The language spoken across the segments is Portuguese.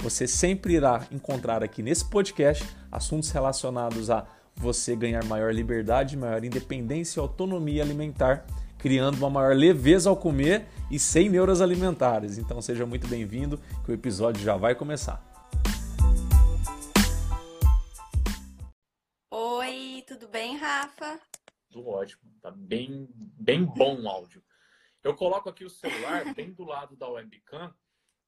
Você sempre irá encontrar aqui nesse podcast assuntos relacionados a você ganhar maior liberdade, maior independência e autonomia alimentar, criando uma maior leveza ao comer e sem neuras alimentares. Então seja muito bem-vindo, que o episódio já vai começar. Oi, tudo bem, Rafa? Tudo ótimo, tá bem, bem bom o áudio. Eu coloco aqui o celular bem do lado da webcam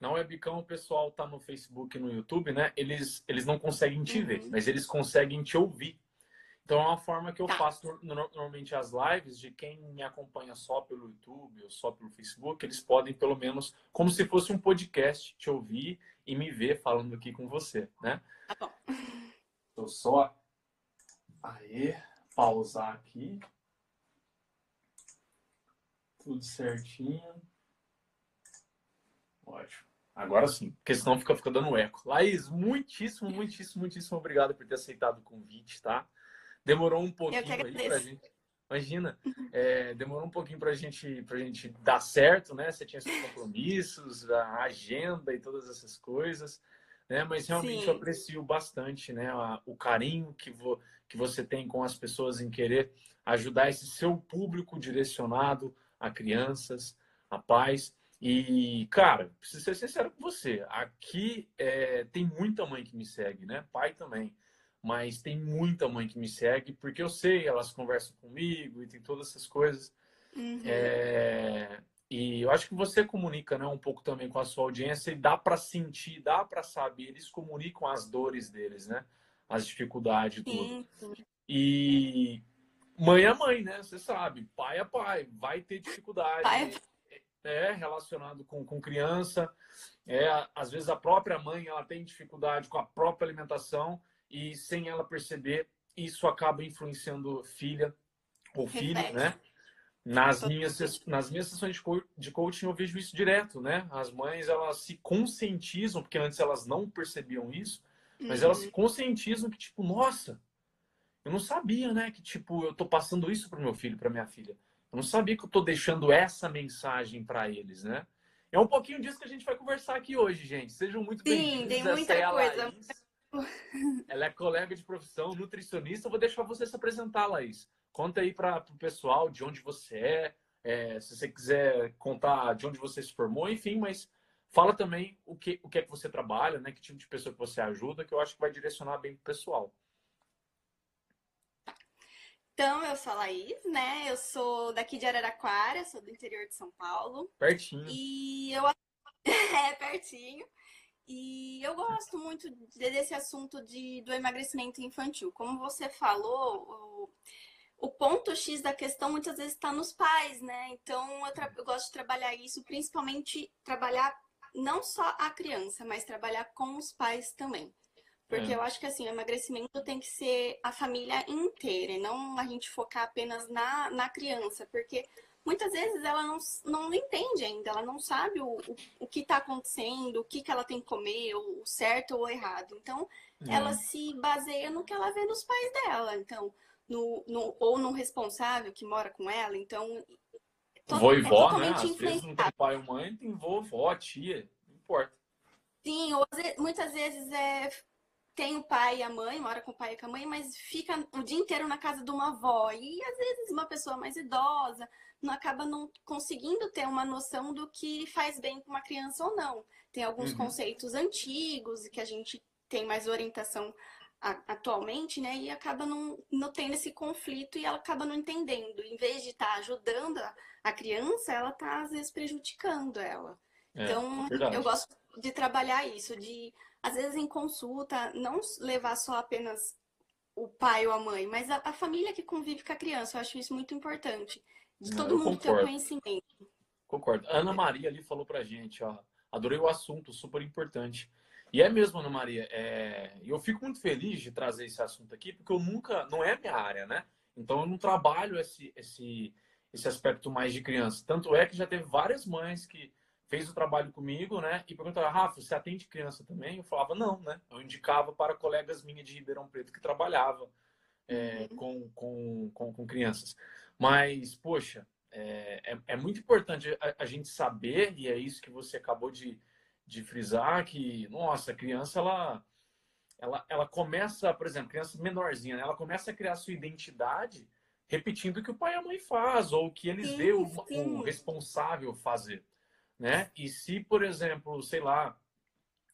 na webcam o pessoal tá no Facebook e no YouTube, né? Eles, eles não conseguem te uhum. ver, mas eles conseguem te ouvir. Então é uma forma que eu tá. faço normalmente as lives de quem me acompanha só pelo YouTube ou só pelo Facebook, eles podem pelo menos, como se fosse um podcast, te ouvir e me ver falando aqui com você, né? Tá bom. Tô só aí, pausar aqui. Tudo certinho. Ótimo. Agora sim, porque senão fica, fica dando eco. Laís, muitíssimo, muitíssimo, muitíssimo obrigado por ter aceitado o convite, tá? Demorou um pouquinho aí pra gente. Imagina, é, demorou um pouquinho pra gente, pra gente dar certo, né? Você tinha seus compromissos, a agenda e todas essas coisas, né? Mas realmente Sim. eu aprecio bastante, né? o carinho que, vo, que você tem com as pessoas em querer ajudar esse seu público direcionado a crianças, a pais. E, cara, preciso ser sincero com você. Aqui é, tem muita mãe que me segue, né? Pai também. Mas tem muita mãe que me segue, porque eu sei, elas conversam comigo e tem todas essas coisas. Uhum. É, e eu acho que você comunica né, um pouco também com a sua audiência e dá para sentir, dá para saber. Eles comunicam as dores deles, né? As dificuldades e tudo. E mãe é mãe, né? Você sabe. Pai é pai. Vai ter dificuldade. Pai é é, relacionado com, com criança. É, às vezes a própria mãe ela tem dificuldade com a própria alimentação e sem ela perceber, isso acaba influenciando filha ou filho, Reflete. né? Nas minhas, nas minhas sessões de coaching eu vejo isso direto, né? As mães elas se conscientizam, porque antes elas não percebiam isso, mas uhum. elas se uhum. conscientizam que tipo, nossa, eu não sabia, né, que tipo, eu tô passando isso pro meu filho, para minha filha. Eu não sabia que eu estou deixando essa mensagem para eles, né? É um pouquinho disso que a gente vai conversar aqui hoje, gente. Sejam muito bem-vindos. Sim, tem muita é coisa. Laís. Ela é colega de profissão, nutricionista. Eu vou deixar você se apresentar, Laís. Conta aí para o pessoal de onde você é, é, se você quiser contar de onde você se formou, enfim, mas fala também o que, o que é que você trabalha, né? Que tipo de pessoa que você ajuda, que eu acho que vai direcionar bem para o pessoal. Então, eu sou a Laís, né? Eu sou daqui de Araraquara, sou do interior de São Paulo. Pertinho. E eu. é, pertinho. E eu gosto muito desse assunto de, do emagrecimento infantil. Como você falou, o, o ponto X da questão muitas vezes está nos pais, né? Então, eu, eu gosto de trabalhar isso, principalmente trabalhar não só a criança, mas trabalhar com os pais também. Porque é. eu acho que assim, o emagrecimento tem que ser a família inteira, e não a gente focar apenas na, na criança, porque muitas vezes ela não, não entende ainda, ela não sabe o, o, o que está acontecendo, o que, que ela tem que comer, o certo ou o errado. Então, é. ela se baseia no que ela vê nos pais dela, então, no, no, ou no responsável que mora com ela, então. Vô e vó, é né? Às vezes não tem pai ou mãe, tem vovó, tia, não importa. Sim, muitas vezes é tem o pai e a mãe, mora com o pai e com a mãe, mas fica o dia inteiro na casa de uma avó. E às vezes uma pessoa mais idosa não acaba não conseguindo ter uma noção do que faz bem para uma criança ou não. Tem alguns uhum. conceitos antigos que a gente tem mais orientação atualmente, né? E acaba não, não tendo esse conflito e ela acaba não entendendo. Em vez de estar tá ajudando a, a, criança, ela está às vezes prejudicando ela. É, então, é eu gosto de trabalhar isso, de às vezes em consulta, não levar só apenas o pai ou a mãe, mas a, a família que convive com a criança. Eu acho isso muito importante. De todo Eu mundo concordo. ter o conhecimento. Concordo. Ana Maria ali falou pra gente, ó. Adorei o assunto, super importante. E é mesmo, Ana Maria. É... Eu fico muito feliz de trazer esse assunto aqui, porque eu nunca. Não é minha área, né? Então eu não trabalho esse, esse, esse aspecto mais de criança. Tanto é que já teve várias mães que fez o trabalho comigo, né? E perguntaram, Rafa, você atende criança também? Eu falava, não, né? Eu indicava para colegas minhas de Ribeirão Preto que trabalhavam é, uhum. com, com, com, com, crianças. Mas, poxa, é, é, é muito importante a, a, gente saber, e é isso que você acabou de, de frisar, que, nossa, a criança, ela, ela, ela começa, por exemplo, criança menorzinha, né? ela começa a criar sua identidade repetindo o que o pai e a mãe faz, ou o que eles vê o, o responsável fazer né? E se, por exemplo, sei lá,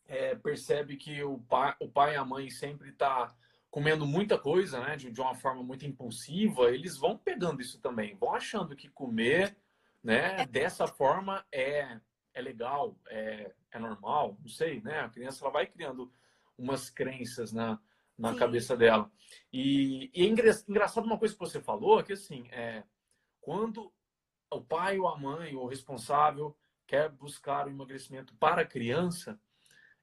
é, percebe que o pai, o pai e a mãe sempre tá comendo muita coisa, né? De, de uma forma muito impulsiva, eles vão pegando isso também, vão achando que comer, né? Dessa forma é é legal, é, é normal, não sei, né? A criança ela vai criando umas crenças na, na Sim. cabeça dela. E, e é engraçado uma coisa que você falou, que assim, é, quando o pai ou a mãe, ou o responsável, quer buscar o emagrecimento para a criança,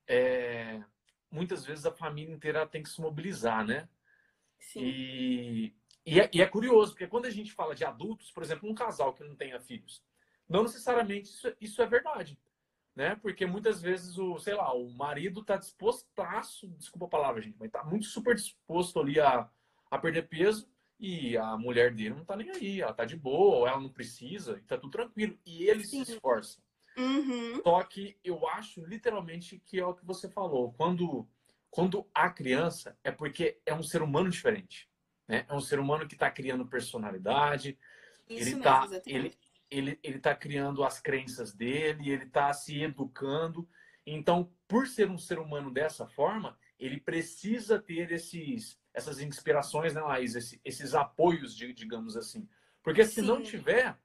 é, muitas vezes a família inteira tem que se mobilizar, né? Sim. E, e é, e, é, curioso, porque quando a gente fala de adultos, por exemplo, um casal que não tenha filhos, não necessariamente isso, isso é verdade, né? Porque muitas vezes o, sei lá, o marido está disposto, desculpa a palavra, gente, mas está muito super disposto ali a, a perder peso e a mulher dele não está nem aí, ela está de boa, ou ela não precisa, e tá tudo tranquilo. E ele Sim. se esforça. Uhum. Só que eu acho literalmente que é o que você falou. Quando, quando há criança, é porque é um ser humano diferente. Né? É um ser humano que está criando personalidade. Isso ele está ele, ele, ele tá criando as crenças dele, ele está se educando. Então, por ser um ser humano dessa forma, ele precisa ter esses, essas inspirações, né, Laís? Esses, esses apoios, digamos assim. Porque se Sim. não tiver,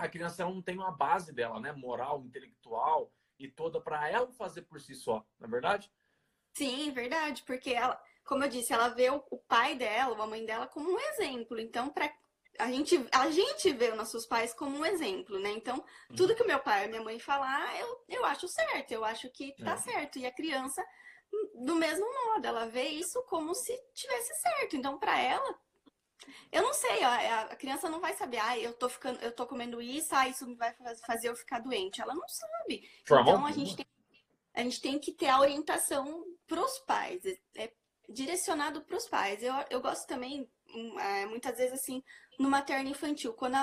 a criança não tem uma base dela, né? Moral, intelectual e toda para ela fazer por si só, não é verdade? Sim, verdade, porque ela, como eu disse, ela vê o, pai dela, a mãe dela como um exemplo. Então, para a gente, a gente vê os nossos pais como um exemplo, né? Então, uhum. tudo que o meu pai e minha mãe falar, eu, eu acho certo, eu acho que tá é. certo. E a criança, do mesmo modo, ela vê isso como se tivesse certo. Então, para ela, eu não sei, a, a criança não vai saber, ah, eu tô ficando, eu tô comendo isso, ah, isso vai fazer eu ficar doente. Ela não sabe. então a gente, tem, a gente tem que ter a orientação para os pais, é, é direcionado para os pais. Eu, eu gosto também, hum, é, muitas vezes assim, no materno infantil, quando a,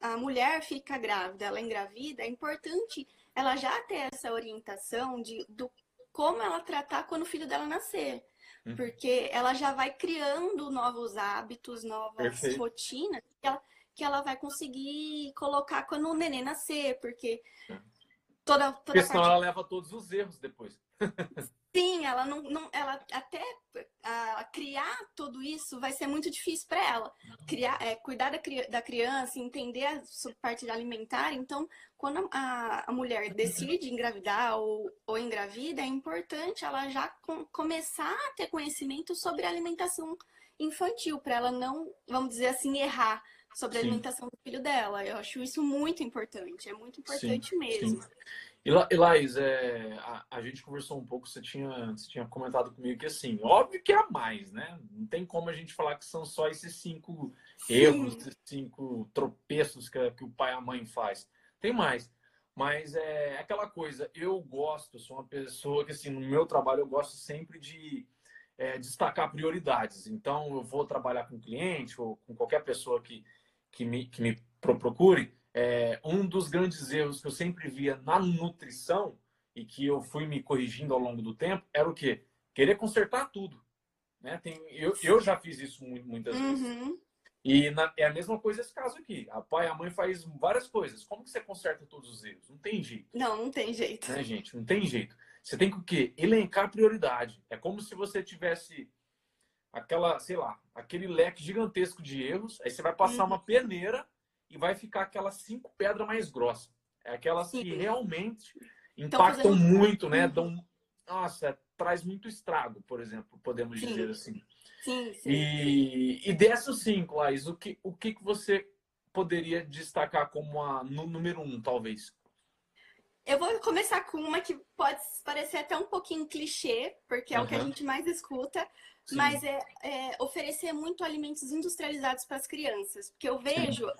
a, a mulher fica grávida, ela engravida, é importante ela já ter essa orientação de do como ela tratar quando o filho dela nascer. Uhum. Porque ela já vai criando novos hábitos, novas Perfeito. rotinas que ela, que ela vai conseguir colocar quando o neném nascer, porque é. Toda, toda porque senão ela leva todos os erros depois. Sim, ela não, não ela até a, criar tudo isso vai ser muito difícil para ela. Criar, é, cuidar da, da criança, entender a parte alimentar. Então, quando a, a mulher decide engravidar ou, ou engravida, é importante ela já com, começar a ter conhecimento sobre alimentação infantil, para ela não, vamos dizer assim, errar sobre a sim. alimentação do filho dela. Eu acho isso muito importante, é muito importante sim, mesmo. Sim. E, Laís, é, a, a, gente conversou um pouco, você tinha, você tinha comentado comigo que assim, óbvio que há mais, né? Não tem como a gente falar que são só esses cinco Sim. erros, esses cinco tropeços que, que o pai e a mãe faz. Tem mais. Mas é aquela coisa, eu gosto, sou uma pessoa que assim, no meu trabalho eu gosto sempre de é, destacar prioridades. Então eu vou trabalhar com cliente ou com qualquer pessoa que, que, me, que me procure, é, um dos grandes erros que eu sempre via na nutrição e que eu fui me corrigindo ao longo do tempo era o quê? Querer consertar tudo. Né? Tem, eu, eu já fiz isso muitas uhum. vezes. E na, é a mesma coisa esse caso aqui. A pai e a mãe faz várias coisas. Como que você conserta todos os erros? Não tem jeito. Não, não tem jeito. Né, gente? Não tem jeito. Você tem que o quê? Elencar prioridade. É como se você tivesse aquela, sei lá, aquele leque gigantesco de erros. Aí você vai passar uhum. uma peneira e vai ficar aquelas cinco pedras mais grossas. É aquelas Sim. que realmente impactam fazendo... muito, né? Uhum. Dão, nossa, traz muito estrago, por exemplo, podemos sim. dizer assim. Sim, sim. E, e dessas cinco, Laís, o que, o que você poderia destacar como a número um, talvez? Eu vou começar com uma que pode parecer até um pouquinho clichê, porque é uhum. o que a gente mais escuta, Sim. mas é, é, oferecer muito alimentos industrializados para as crianças. Porque eu vejo, Sim.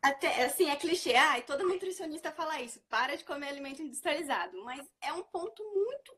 até assim, é clichê, ah, e todo nutricionista fala isso, para de comer alimento industrializado. Mas é um ponto muito,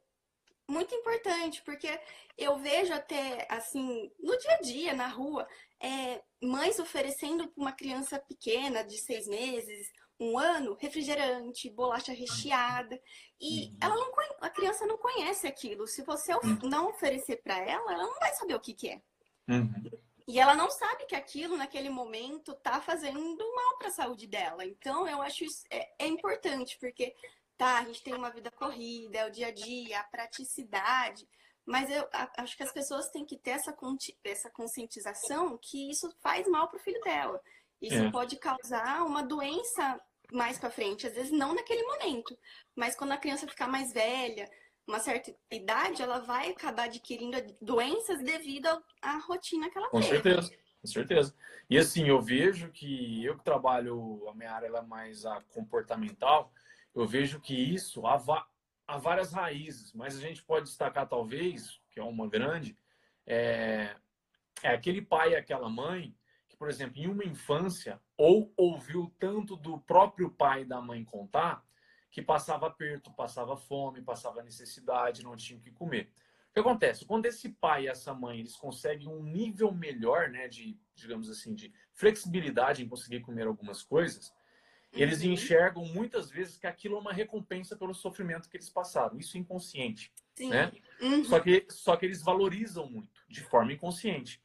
muito importante, porque eu vejo até, assim, no dia a dia, na rua, é, mães oferecendo para uma criança pequena, de seis meses, um ano, refrigerante, bolacha recheada. E uhum. ela não, a criança não conhece aquilo. Se você uhum. não oferecer para ela, ela não vai saber o que, que é. Uhum. E ela não sabe que aquilo, naquele momento, tá fazendo mal para a saúde dela. Então, eu acho isso é, é importante, porque tá, a gente tem uma vida corrida, é o dia a dia, a praticidade. Mas eu acho que as pessoas têm que ter essa, essa conscientização que isso faz mal para o filho dela. Isso é. pode causar uma doença mais para frente, às vezes não naquele momento, mas quando a criança ficar mais velha, uma certa idade, ela vai acabar adquirindo doenças devido à rotina que ela com tem. Com certeza, com certeza. E assim, eu vejo que eu que trabalho, a minha área é mais a comportamental, eu vejo que isso há, há várias raízes, mas a gente pode destacar talvez, que é uma grande, é, é aquele pai e aquela mãe que, por exemplo, em uma infância, ou ouviu tanto do próprio pai e da mãe contar, que passava aperto, passava fome, passava necessidade, não tinha o que comer. O que acontece? Quando esse pai e essa mãe eles conseguem um nível melhor, né, de, digamos assim, de flexibilidade em conseguir comer algumas coisas, eles uhum. enxergam muitas vezes que aquilo é uma recompensa pelo sofrimento que eles passaram. Isso é inconsciente, Sim. né? Uhum. Só que só que eles valorizam muito de forma inconsciente.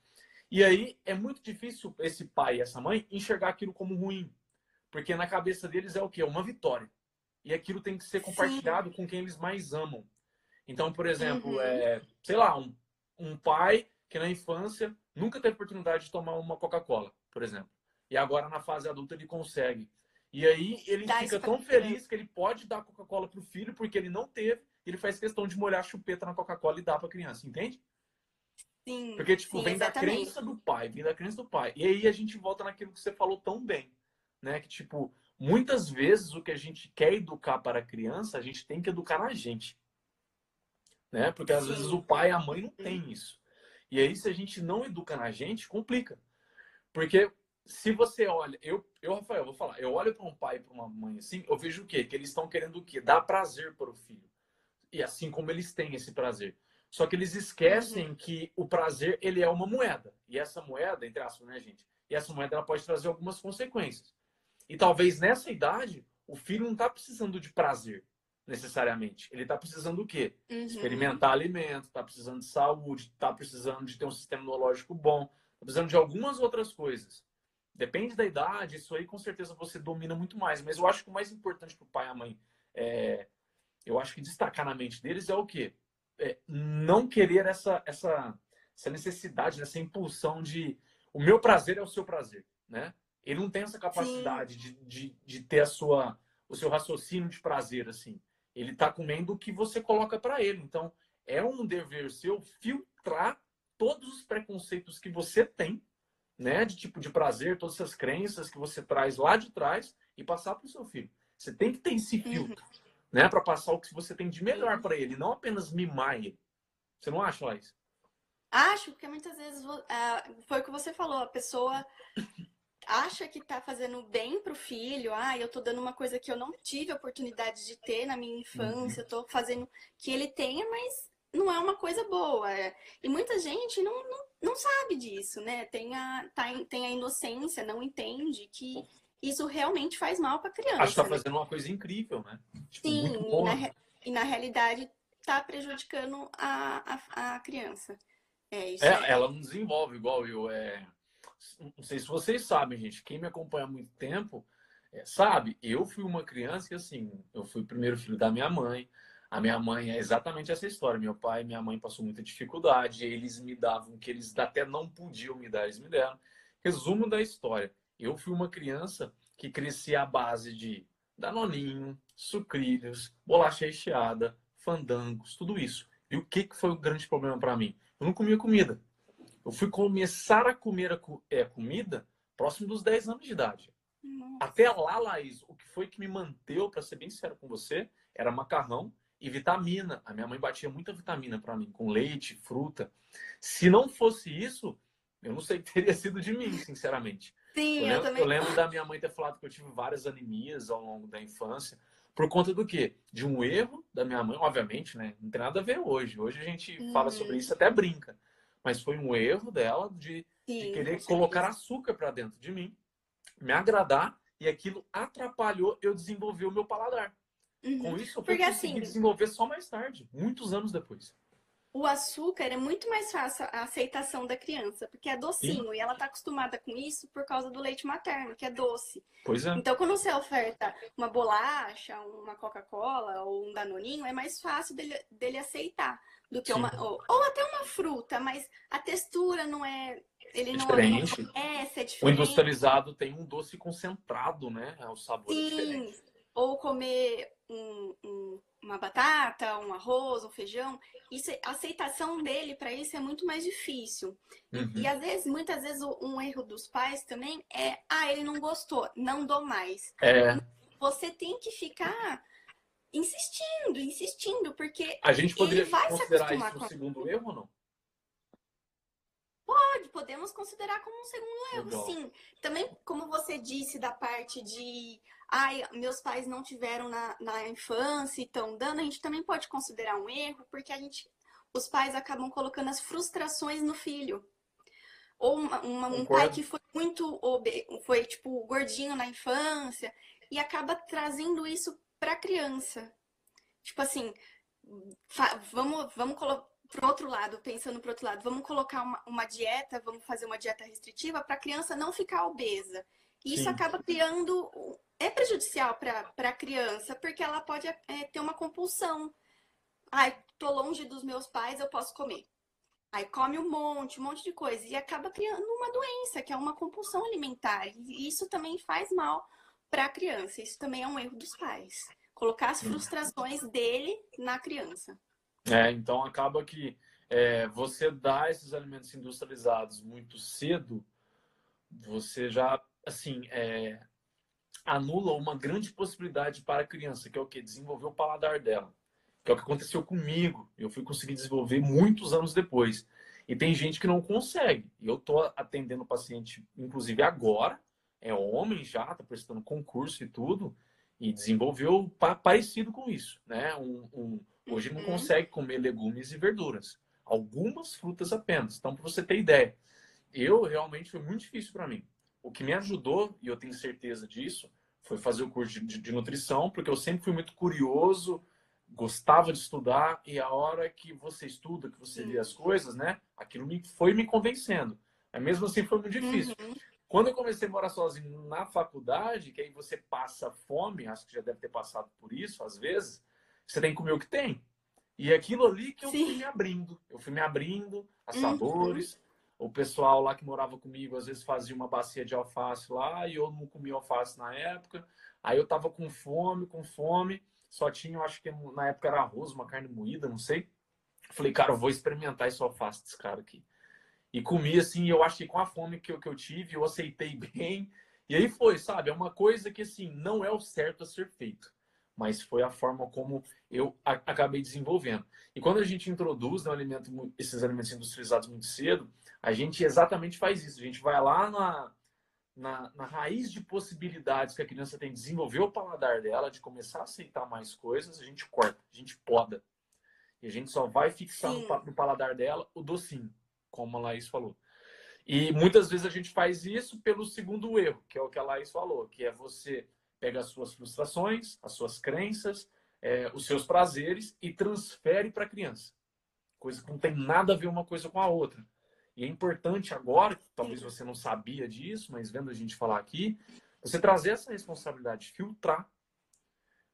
E aí é muito difícil esse pai e essa mãe enxergar aquilo como ruim. Porque na cabeça deles é o quê? Uma vitória. E aquilo tem que ser compartilhado Sim. com quem eles mais amam. Então, por exemplo, uhum. é, sei lá, um, um pai que na infância nunca teve oportunidade de tomar uma Coca-Cola, por exemplo. E agora na fase adulta ele consegue. E aí ele Dá fica tão feliz que ele pode dar Coca-Cola para o filho porque ele não teve. Ele faz questão de molhar a chupeta na Coca-Cola e dar para a criança, entende? Sim. Porque, tipo, sim, vem exatamente. da crença do pai, vem da crença do pai. E aí a gente volta naquilo que você falou tão bem, né? Que, tipo, muitas vezes o que a gente quer educar para a criança, a gente tem que educar na gente. Né? Porque às sim. vezes o pai e a mãe não tem isso. E aí, se a gente não educa na gente, complica. Porque se você olha, eu, eu Rafael, vou falar, eu olho para um pai e para uma mãe assim, eu vejo o quê? Que eles estão querendo o quê? Dar prazer para o filho. E assim como eles têm esse prazer. Só que eles esquecem uhum. que o prazer ele é uma moeda. E essa moeda, entre aspas, né, gente? E essa moeda ela pode trazer algumas consequências. E talvez nessa idade, o filho não está precisando de prazer, necessariamente. Ele está precisando do quê? Uhum. Experimentar alimento, está precisando de saúde, está precisando de ter um sistema imunológico bom, está precisando de algumas outras coisas. Depende da idade, isso aí com certeza você domina muito mais. Mas eu acho que o mais importante para o pai e a mãe, é, eu acho que destacar na mente deles é o quê? É, não querer essa, essa, essa necessidade, essa impulsão de o meu prazer é o seu prazer, né? Ele não tem essa capacidade de, de, de, ter a sua, o seu raciocínio de prazer, assim. Ele está comendo o que você coloca para ele. Então, é um dever seu filtrar todos os preconceitos que você tem, né? De tipo de prazer, todas essas crenças que você traz lá de trás e passar para o seu filho. Você tem que ter esse uhum. filtro. Uhum né? Para passar o que você tem de melhor para ele, não apenas mimar ele. Você não acha, Laís? Acho, porque muitas vezes uh, foi o que você falou, a pessoa acha que está fazendo bem para o filho, ah, eu estou dando uma coisa que eu não tive oportunidade de ter na minha infância, estou uhum. fazendo que ele tenha, mas não é uma coisa boa. É. E muita gente não, não, não sabe disso, né? Tem a, tá, tem a inocência, não entende que isso realmente faz mal para a criança. Acho que está fazendo uma coisa incrível, né? Tipo, Sim, e na, e na, realidade está prejudicando a, a, a, criança. É, isso é, é, ela não desenvolve igual eu. É... Não sei se vocês sabem, gente. Quem me acompanha há muito tempo é, sabe, eu fui uma criança que, assim, eu fui o primeiro filho da minha mãe. A minha mãe é exatamente essa história. Meu pai e minha mãe passou muita dificuldade. Eles me davam o que eles até não podiam me dar, eles me deram. Resumo da história. Eu fui uma criança que crescia à base de danoninho, sucrilhos, bolacha recheada, fandangos, tudo isso. E o que, que foi o grande problema para mim? Eu não comia comida. Eu fui começar a comer a é, comida próximo dos 10 anos de idade. Nossa. Até lá, Laís, o que foi que me manteve, para ser bem sincero com você, era macarrão e vitamina. A minha mãe batia muita vitamina para mim, com leite, fruta. Se não fosse isso, eu não sei o que teria sido de mim, sinceramente. Sim, eu, eu lembro, também. Eu lembro da minha mãe ter falado que eu tive várias anemias ao longo da infância. Por conta do quê? De um erro da minha mãe, obviamente, né? Não tem nada a ver hoje. Hoje a gente uhum. fala sobre isso até brinca. Mas foi um erro dela de, Sim, de querer colocar açúcar para dentro de mim, me agradar, e aquilo atrapalhou eu desenvolver o meu paladar. Uhum. Com isso, eu Porque, consegui assim, desenvolver só mais tarde, muitos anos depois o açúcar é muito mais fácil a aceitação da criança, porque é docinho Sim. e ela está acostumada com isso por causa do leite materno, que é doce. Pois é. Então, quando você oferta uma bolacha, uma Coca-Cola ou um danoninho, é mais fácil dele, dele aceitar do que Sim. uma ou, ou, até uma fruta, mas a textura não é ele é não diferente. é, é diferente. O industrializado tem um doce concentrado, né? O sabor Sim. é diferente. Ou comer um, um uma batata, um arroz, um feijão, isso, a aceitação dele para isso é muito mais difícil. Uhum. E, às vezes, muitas vezes, um erro dos pais também é, ah, ele não gostou, não dou mais. É. Você tem que ficar insistindo, insistindo, porque a gente poderia vai considerar isso um segundo erro ou não? Pode, podemos considerar como um segundo erro, Legal. sim. Também, como você disse da parte de ai, meus pais não tiveram na, na infância e estão dando, a gente também pode considerar um erro, porque a gente, os pais acabam colocando as frustrações no filho. Ou uma, uma, um pai que foi muito foi tipo gordinho na infância e acaba trazendo isso para a criança. Tipo assim, vamos, vamos pro outro lado, pensando pro outro lado, vamos colocar uma, uma dieta, vamos fazer uma dieta restritiva para a criança não ficar obesa. E isso Sim. acaba criando é prejudicial para a criança, porque ela pode é, ter uma compulsão. Ai, tô longe dos meus pais, eu posso comer. Aí come um monte, um monte de coisa. E acaba criando uma doença, que é uma compulsão alimentar. E isso também faz mal para a criança. Isso também é um erro dos pais. Colocar as frustrações dele na criança. É, então acaba que é, você dá esses alimentos industrializados muito cedo, você já, assim, é, anula uma grande possibilidade para a criança, que é o que? Desenvolver o paladar dela. Que é o que aconteceu comigo. Eu fui conseguir desenvolver muitos anos depois. E tem gente que não consegue. E eu estou atendendo paciente, inclusive agora, é homem já, está prestando concurso e tudo, e desenvolveu parecido com isso. Né? Um, um, hoje não uhum. consegue comer legumes e verduras. Algumas frutas apenas. Então, para você ter ideia, eu realmente foi muito difícil para mim. O que me ajudou, e eu tenho certeza disso, foi fazer o curso de, de, nutrição, porque eu sempre fui muito curioso, gostava de estudar, e a hora que você estuda, que você vê as coisas, né? Aquilo me, foi me convencendo. Mas mesmo assim foi muito difícil. Uhum. Quando eu comecei a morar sozinho na faculdade, que aí você passa fome, acho que já deve ter passado por isso às vezes, você tem que comer o que tem. E é aquilo ali que eu Sim. fui me abrindo. Eu fui me abrindo a uhum. sabores. Uhum o pessoal lá que morava comigo às vezes fazia uma bacia de alface lá e eu não comia alface na época. Aí eu tava com fome, com fome, só tinha, eu acho que na época era arroz, uma carne moída, não sei. Falei, cara, eu vou experimentar esse alface desse cara aqui. E comi assim, eu acho que com a fome que eu, que eu tive, eu aceitei bem. E aí foi, sabe? É uma coisa que assim, não é o certo a ser feito mas foi a forma como eu acabei desenvolvendo. E quando a gente introduz né, alimento, esses alimentos industrializados muito cedo, a gente exatamente faz isso. A gente vai lá na, na, na, raiz de possibilidades que a criança tem de desenvolver o paladar dela, de começar a aceitar mais coisas, a gente corta, a gente poda. E a gente só vai fixar no, no, paladar dela o docinho, como a Laís falou. E muitas vezes a gente faz isso pelo segundo erro, que é o que a Laís falou, que é você pega as suas frustrações, as suas crenças, é, os seus prazeres e transfere para a criança. Coisa que não tem nada a ver uma coisa com a outra. E é importante agora, talvez você não sabia disso, mas vendo a gente falar aqui, você trazer essa responsabilidade, filtrar.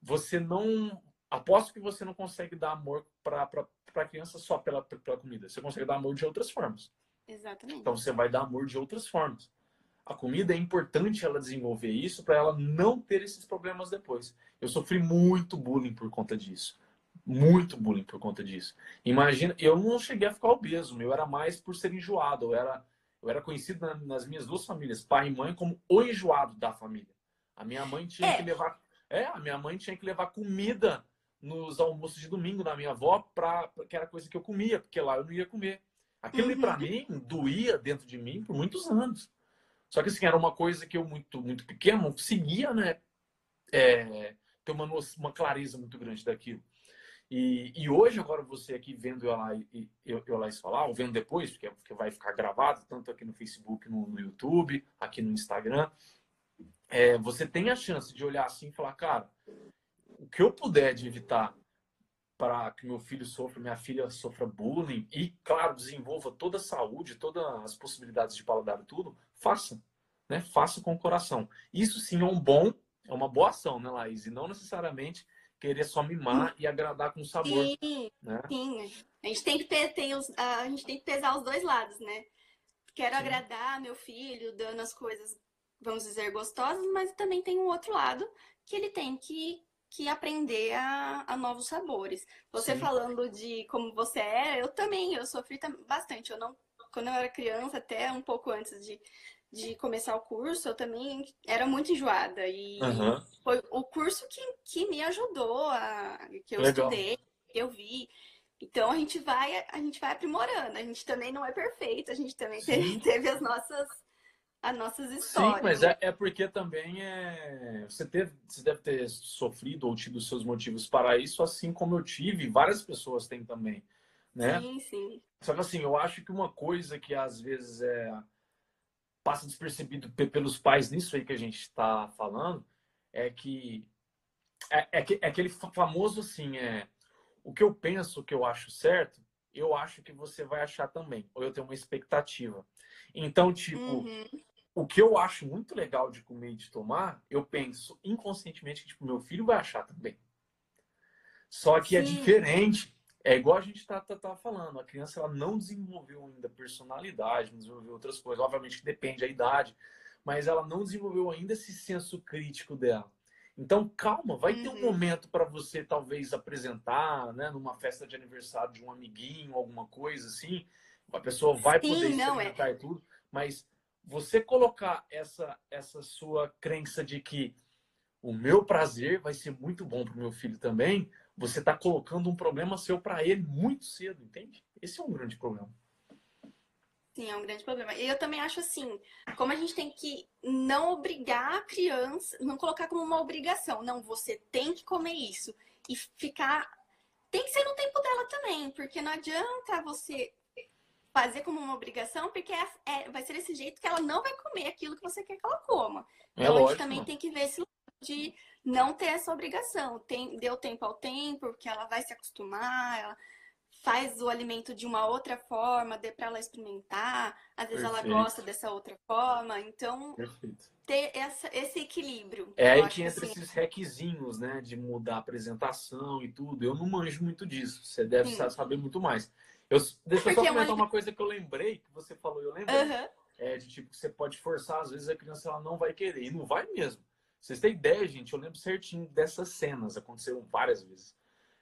Você não. Aposto que você não consegue dar amor para a criança só pela, pela comida. Você consegue dar amor de outras formas. Exatamente. Então você vai dar amor de outras formas. A comida é importante ela desenvolver isso para ela não ter esses problemas depois. Eu sofri muito bullying por conta disso. Muito bullying por conta disso. Imagina, eu não cheguei a ficar obeso, eu era mais por ser enjoado. Eu era, eu era conhecido nas minhas duas famílias, pai e mãe, como o enjoado da família. A minha mãe tinha é. que levar. É, a minha mãe tinha que levar comida nos almoços de domingo da minha avó, pra, que era coisa que eu comia, porque lá eu não ia comer. Aquilo uhum. para mim doía dentro de mim por muitos anos. Só que assim, era uma coisa que eu muito, muito pequeno não conseguia, né? É, ter uma, uma clareza muito grande daquilo. E, e hoje, agora você aqui vendo eu lá, eu, eu lá falar, ou vendo depois, porque, porque vai ficar gravado, tanto aqui no Facebook, no, no YouTube, aqui no Instagram, é, você tem a chance de olhar assim e falar, cara, o que eu puder de evitar para que meu filho sofra, minha filha sofra bullying e, claro, desenvolva toda a saúde, todas as possibilidades de paladar e tudo, faça. Né? Faça com o coração. Isso sim é um bom, é uma boa ação, né, Laís? E não necessariamente querer só mimar sim. e agradar com sabor. Sim, né? sim. A gente, tem que ter, os, a gente tem que pesar os dois lados, né? Quero sim. agradar meu filho, dando as coisas, vamos dizer, gostosas, mas também tem um outro lado que ele tem que que aprender a, a novos sabores. Você Sim. falando de como você é, eu também, eu sofri bastante. Eu não, quando eu era criança, até um pouco antes de, de começar o curso, eu também era muito enjoada. E uhum. foi o curso que, que me ajudou, a, que eu Legal. estudei, que eu vi. Então a gente vai, a gente vai aprimorando. A gente também não é perfeito, a gente também teve, teve as nossas as nossas histórias. Sim, mas é, é porque também é. Você, teve, você deve ter sofrido ou tido seus motivos para isso, assim como eu tive, várias pessoas têm também. Né? Sim, sim. Só que assim, eu acho que uma coisa que às vezes é passa despercebido pelos pais nisso aí que a gente está falando é que é, é, é, aquele famoso assim, é o que eu penso, o que eu acho certo, eu acho que você vai achar também, ou eu tenho uma expectativa. Então, tipo, uhum o que eu acho muito legal de comer e de tomar, eu penso inconscientemente que tipo, meu filho vai achar também. Só que é Sim. é diferente. É igual a gente está tá, tá falando, a criança ela não desenvolveu ainda personalidade, não desenvolveu outras coisas. Obviamente que depende da idade, mas ela não desenvolveu ainda esse senso crítico dela. Então, calma, vai uhum. ter um uhum. momento para você talvez apresentar, né, numa festa de aniversário de um amiguinho, alguma coisa assim. A pessoa vai Sim, poder experimentar não, é... e tudo, mas você colocar essa, essa sua crença de que o meu prazer vai ser muito bom para o meu filho também, você está colocando um problema seu para ele muito cedo, entende? Esse é um grande problema. Sim, é um grande problema. E eu também acho assim, como a gente tem que não obrigar a criança, não colocar como uma obrigação, não, você tem que comer isso e ficar tem que ser no tempo dela também, porque não adianta você fazer como uma obrigação, porque é, é, vai ser desse jeito que ela não vai comer aquilo que você quer que ela coma. É então lógico. a gente também tem que ver esse de não ter essa obrigação. Tem, deu tempo ao tempo, porque ela vai se acostumar, ela faz o alimento de uma outra forma, dê para ela experimentar, às vezes Perfeito. ela gosta dessa outra forma, então Perfeito. ter essa, esse equilíbrio. É aí que entra assim... esses requisinhos, né, de mudar a apresentação e tudo. Eu não manjo muito disso, você deve Sim. saber muito mais. Eu, deixa eu só comentar uma... uma coisa que eu lembrei, que você falou, eu lembrei. Uhum. É de tipo que você pode forçar, às vezes a criança ela não vai querer. E não vai mesmo. Vocês têm ideia, gente? Eu lembro certinho dessas cenas, aconteceram várias vezes.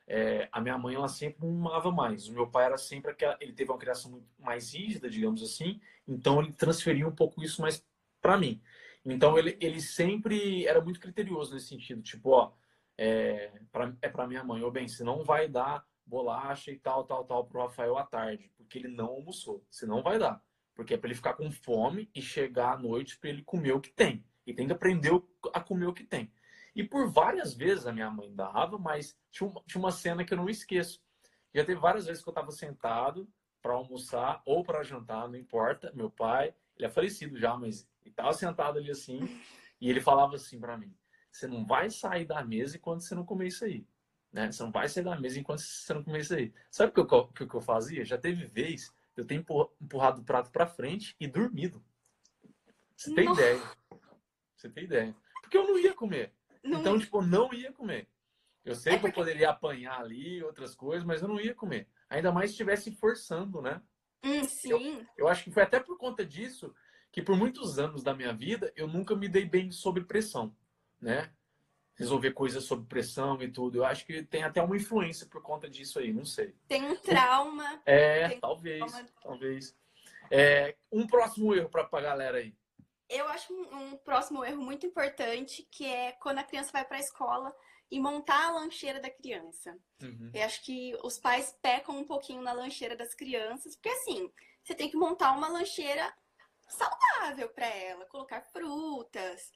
É, a minha mãe ela sempre amava mais. O meu pai era sempre aquela, ele teve uma criação muito mais rígida, digamos assim. Então ele transferia um pouco isso mais para mim. Então ele, ele sempre era muito criterioso nesse sentido, tipo, ó, é para é para minha mãe, ou bem, se não vai dar bolacha e tal, tal, tal pro Rafael à tarde, porque ele não almoçou. Senão vai dar. Porque é para ele ficar com fome e chegar à noite para ele comer o que tem. E tem que aprender a comer o que tem. E por várias vezes a minha mãe dava, mas tinha uma, tinha uma cena que eu não esqueço. Já teve várias vezes que eu estava sentado para almoçar ou para jantar, não importa. Meu pai, ele é falecido já, mas ele estava sentado ali assim e ele falava assim para mim: Você não vai sair da mesa enquanto você não comer isso aí. Né? Você não vai sair da mesa enquanto você não comer isso aí. Sabe o que eu, que, que eu fazia? Já teve vez eu tenho empurrado o prato para frente e dormido. Você tem Nossa. ideia? Você tem ideia? Porque eu não ia comer. Não então, ia. tipo, não ia comer. Eu sei é que eu poderia apanhar ali, outras coisas, mas eu não ia comer. Ainda mais se estivesse forçando, né? Hum, sim. Eu, eu acho que foi até por conta disso que por muitos anos da minha vida eu nunca me dei bem sob pressão, né? Resolver coisas sob pressão e tudo. Eu acho que tem até uma influência por conta disso aí, não sei. Tem um trauma. É, talvez, trauma. talvez. É, um próximo erro para a galera aí. eu acho um, um, próximo erro muito importante que é quando a criança vai para a escola e montar a lancheira da criança. Uhum. Eu acho que os pais pecam um pouquinho na lancheira das crianças, porque assim, você tem que montar uma lancheira saudável para ela, colocar frutas,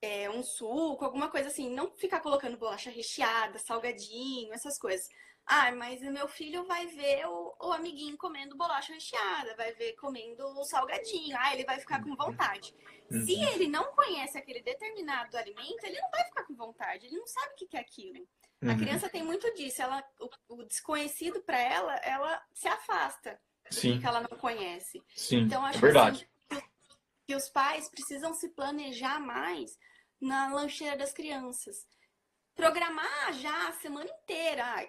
é, um suco, alguma coisa assim, não ficar colocando bolacha recheada, salgadinho, essas coisas. Ah, mas o meu filho vai ver o, o, amiguinho comendo bolacha recheada, vai ver comendo o salgadinho. Ah, ele vai ficar com vontade. Uhum. Se ele não conhece aquele determinado alimento, ele não vai ficar com vontade. Ele não sabe o que é aquilo. Uhum. A criança tem muito disso. Ela, o, o desconhecido para ela, ela se afasta Sim. que ela não conhece. Sim, então, acho é verdade. Assim, que os pais precisam se planejar mais na lancheira das crianças. Programar já a semana inteira.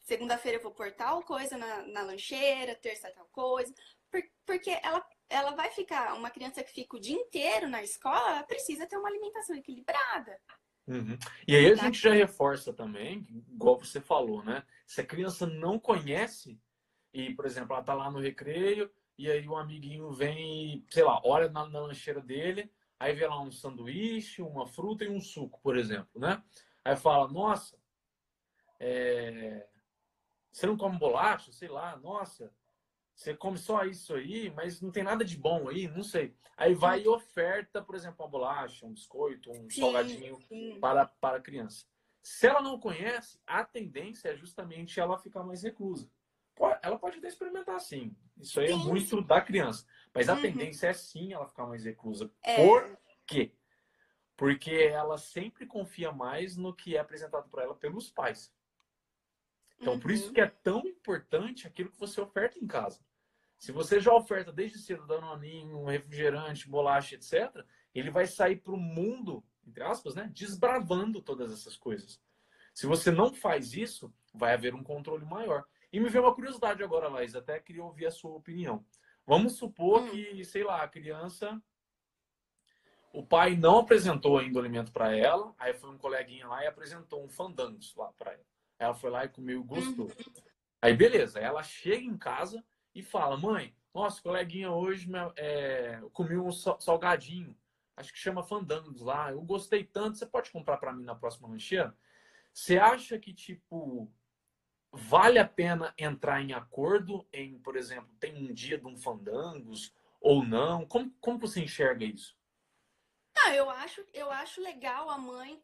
Segunda-feira eu vou pôr tal coisa na, na lancheira, terça tal coisa. Por, porque ela, ela vai ficar, uma criança que fica o dia inteiro na escola, ela precisa ter uma alimentação equilibrada. Uhum. E aí a tá? gente já reforça também, igual você falou, né? Se a criança não conhece, e, por exemplo, ela tá lá no recreio, e aí um amiguinho vem, sei lá, olha na, na lancheira dele, aí vê lá um sanduíche, uma fruta e um suco, por exemplo, né? Aí fala, nossa, é... você não come bolacha? Sei lá, nossa, você come só isso aí, mas não tem nada de bom aí, não sei. Aí vai e oferta, por exemplo, uma bolacha, um biscoito, um sim, salgadinho sim. Para, para a criança. Se ela não conhece, a tendência é justamente ela ficar mais reclusa. Ela pode até experimentar sim. Isso aí é sim. é muito da criança. Mas a uhum. tendência é sim ela ficar mais reclusa. É. Por quê? Porque ela sempre confia mais no que é apresentado para ela pelos pais. Então, uhum. por isso uhum. que é tão importante aquilo que você oferta em casa. Se você já oferta desde cedo danoninho, refrigerante, bolacha, etc., ele vai sair para o mundo, entre aspas, né, desbravando todas essas coisas. Se você não faz isso, vai haver um controle maior. E me veio uma curiosidade agora, Laís, até queria ouvir a sua opinião. Vamos supor hum. que, sei lá, a criança. O pai não apresentou ainda o alimento para ela, aí foi um coleguinha lá e apresentou um fandangos lá para ela. Ela foi lá e comeu e gostou. Uhum. Aí beleza, ela chega em casa e fala: Mãe, nossa, coleguinha hoje é, comi um salgadinho, acho que chama fandangos lá, eu gostei tanto, você pode comprar para mim na próxima lancheira? Você acha que, tipo, vale a pena entrar em acordo em, por exemplo, tem um dia de um fandangos ou não? Como, como você enxerga isso? Ah, eu acho, eu acho legal a mãe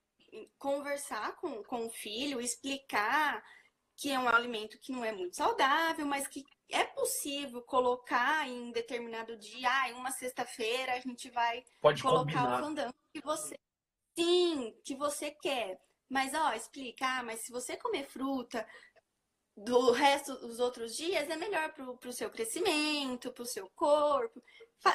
conversar com, com o filho, explicar que é um alimento que não é muito saudável, mas que é possível colocar em determinado dia, ah, em uma sexta-feira a gente vai Pode colocar combinar. o fandango que você sim, que você quer. Mas ó, explicar, ah, mas se você comer fruta, do resto dos outros dias é melhor para o seu crescimento, para o seu corpo.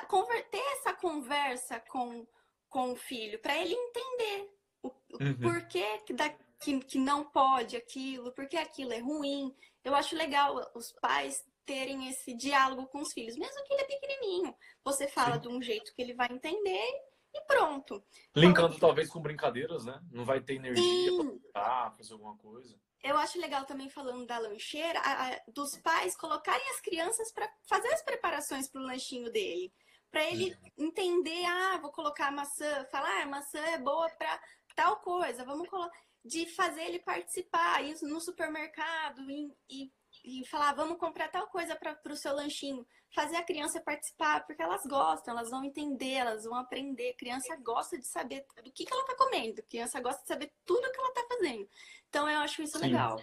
Converter essa conversa com, com o filho, para ele entender o, uhum. porquê que, da, que, que não pode aquilo, porque aquilo é ruim. Eu acho legal os pais terem esse diálogo com os filhos, mesmo que ele é pequenininho. Você fala Sim. de um jeito que ele vai entender e pronto. Linkando então, talvez com brincadeiras, né? Não vai ter energia para fazer alguma coisa eu acho legal também falando da lancheira, a, a, dos pais colocarem as crianças para fazer as preparações para o lanchinho dele. Para ele uhum. entender, ah, vou colocar maçã, falar, ah, maçã é boa para tal coisa, vamos colocar. De fazer ele participar, ir no supermercado e, e e falar, vamos comprar tal coisa para o seu lanchinho. Fazer a criança participar, porque elas gostam, elas vão entender, elas vão aprender. A criança gosta de saber do que, que ela está comendo, a criança gosta de saber tudo que ela está fazendo. Então eu acho isso Sim. legal.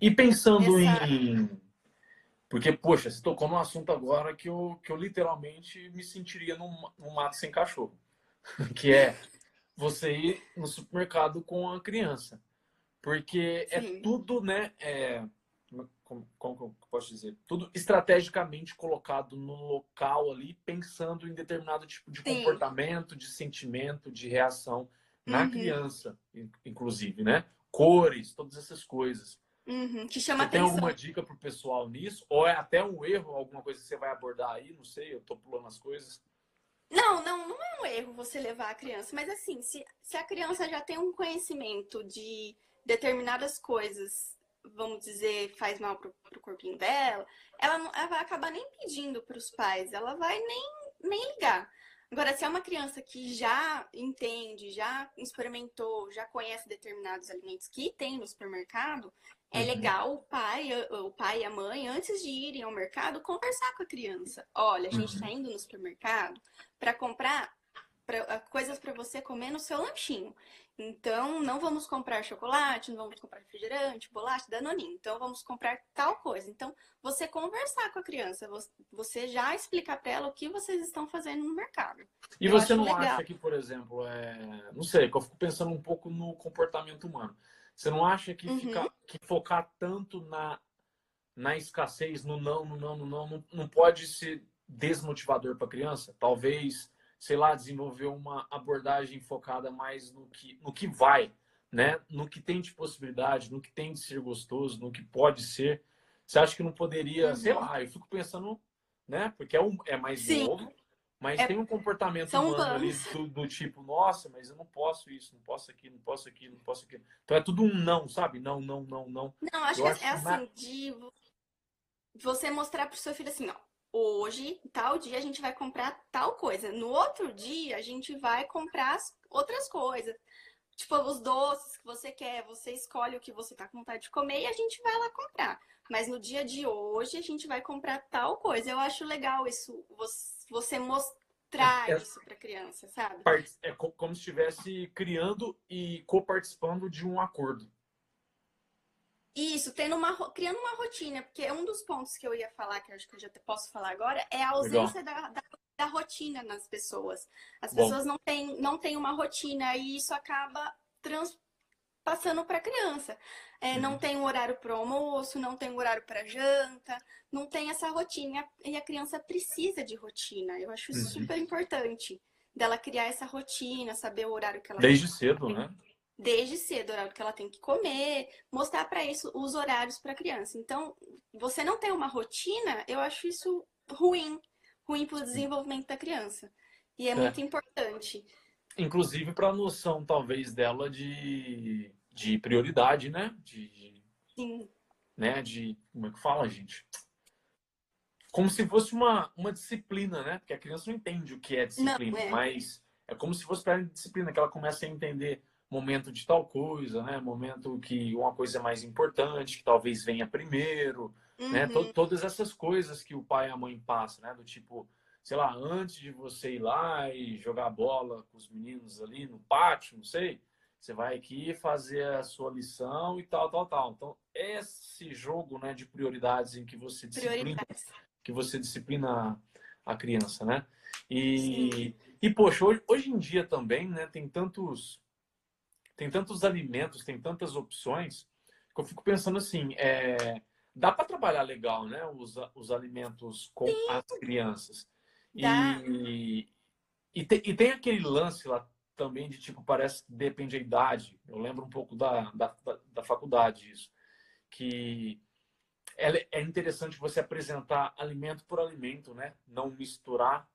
E pensando Essa... em. Porque, poxa, você tocou num assunto agora que eu, que eu literalmente me sentiria num, num mato sem cachorro. que é você ir no supermercado com a criança. Porque é Sim. é tudo, né? É, como, como eu posso dizer, tudo estrategicamente colocado no local ali, pensando em determinado tipo de Sim. comportamento, de sentimento, de reação na uhum. criança, inclusive, né? Cores, todas essas coisas. Uhum, que chama você tem alguma dica pro pessoal nisso? Ou é até um erro, alguma coisa que você vai abordar aí? Não sei, eu tô pulando as coisas. Não, não, não é um erro você levar a criança, mas assim, se, se a criança já tem um conhecimento de determinadas coisas vamos dizer, faz mal pro, pro corpinho dela, ela, não, ela vai acabar nem pedindo para os pais, ela vai nem, nem ligar. Agora, se é uma criança que já entende, já experimentou, já conhece determinados alimentos que tem no supermercado, é uhum. legal o pai, o pai e a mãe, antes de irem ao mercado, conversar com a criança. Olha, a gente está uhum. indo no supermercado para comprar pra, coisas para você comer no seu lanchinho. Então, não vamos comprar chocolate, não vamos comprar refrigerante, bolacha, danoninho. Então, vamos comprar tal coisa. Então, você conversar com a criança, você já explicar para ela o que vocês estão fazendo no mercado. E Eu você não legal. acha que, por exemplo, é... não sei, eu fico pensando um pouco no comportamento humano. Você não acha que, uhum. que focar tanto na, na escassez, no não, no não, no não, não, não pode ser desmotivador para a criança? Talvez sei lá, desenvolver uma abordagem focada mais no que, no que vai, né? No que tem de possibilidade, no que tem de ser gostoso, no que pode ser. Você acha que não poderia, uhum. sei lá, eu fico pensando, né? Porque é, um, é mais Sim. novo, mas é, tem um comportamento São humano ali do, do, tipo, nossa, mas eu não posso isso, não posso aquilo, não posso aquilo, não posso aquilo. Então é tudo um não, sabe? Não, não, não, não. Não, acho eu que é acho é assim, de você mostrar pro seu filho assim, ó, hoje, tal dia, a gente vai comprar tal coisa. No outro dia, a gente vai comprar outras coisas. Tipo, os doces que você quer, você escolhe o que você tá com vontade de comer e a gente vai lá comprar. Mas no dia de hoje, a gente vai comprar tal coisa. Eu acho legal isso, você mostrar é, isso pra criança, sabe? É como se estivesse criando e coparticipando de um acordo. Isso, tendo uma, criando uma rotina, porque um dos pontos que eu ia falar, que eu acho que eu já posso falar agora, é a ausência da, da, da, rotina nas pessoas. As Bom. pessoas não têm, não têm uma rotina e isso acaba trans, passando para a criança. É, uhum. Não tem um horário para o almoço, não tem um horário para janta, não tem essa rotina. E a criança precisa de rotina. Eu acho isso uhum. super importante dela criar essa rotina, saber o horário que ela Desde cedo, né? Desde cedo, o horário que ela tem que comer, mostrar para isso os horários para a criança. Então, você não ter uma rotina, eu acho isso ruim, ruim para o desenvolvimento da criança. E é, é. muito importante. Inclusive para a noção, talvez, dela de, de prioridade, né? De, de, Sim. Né? De. Como é que fala, gente? Como se fosse uma, uma disciplina, né? Porque a criança não entende o que é disciplina, não, é. mas é como se fosse para disciplina, que ela começa a entender momento de tal coisa, né? Momento que uma coisa é mais importante, que talvez venha primeiro, né? uhum. né? todas essas coisas que o pai e a mãe passam, né? Do tipo, sei lá, antes de você ir lá e jogar bola com os meninos ali no pátio, não sei, você vai aqui fazer a sua lição e tal, tal, tal. Então, esse jogo, né, de prioridades em que você disciplina, que você disciplina a criança, né? E, e poxa, hoje, hoje em dia também, né, tem tantos tem tantos alimentos, tem tantas opções, que eu fico pensando assim, é, dá para trabalhar legal, né? Os, os alimentos com Sim. as crianças. E, e, te, e, tem aquele lance lá também de tipo, parece que depende da idade. Eu lembro um pouco da, da, da, da faculdade isso. Que é, é interessante você apresentar alimento por alimento, né? Não misturar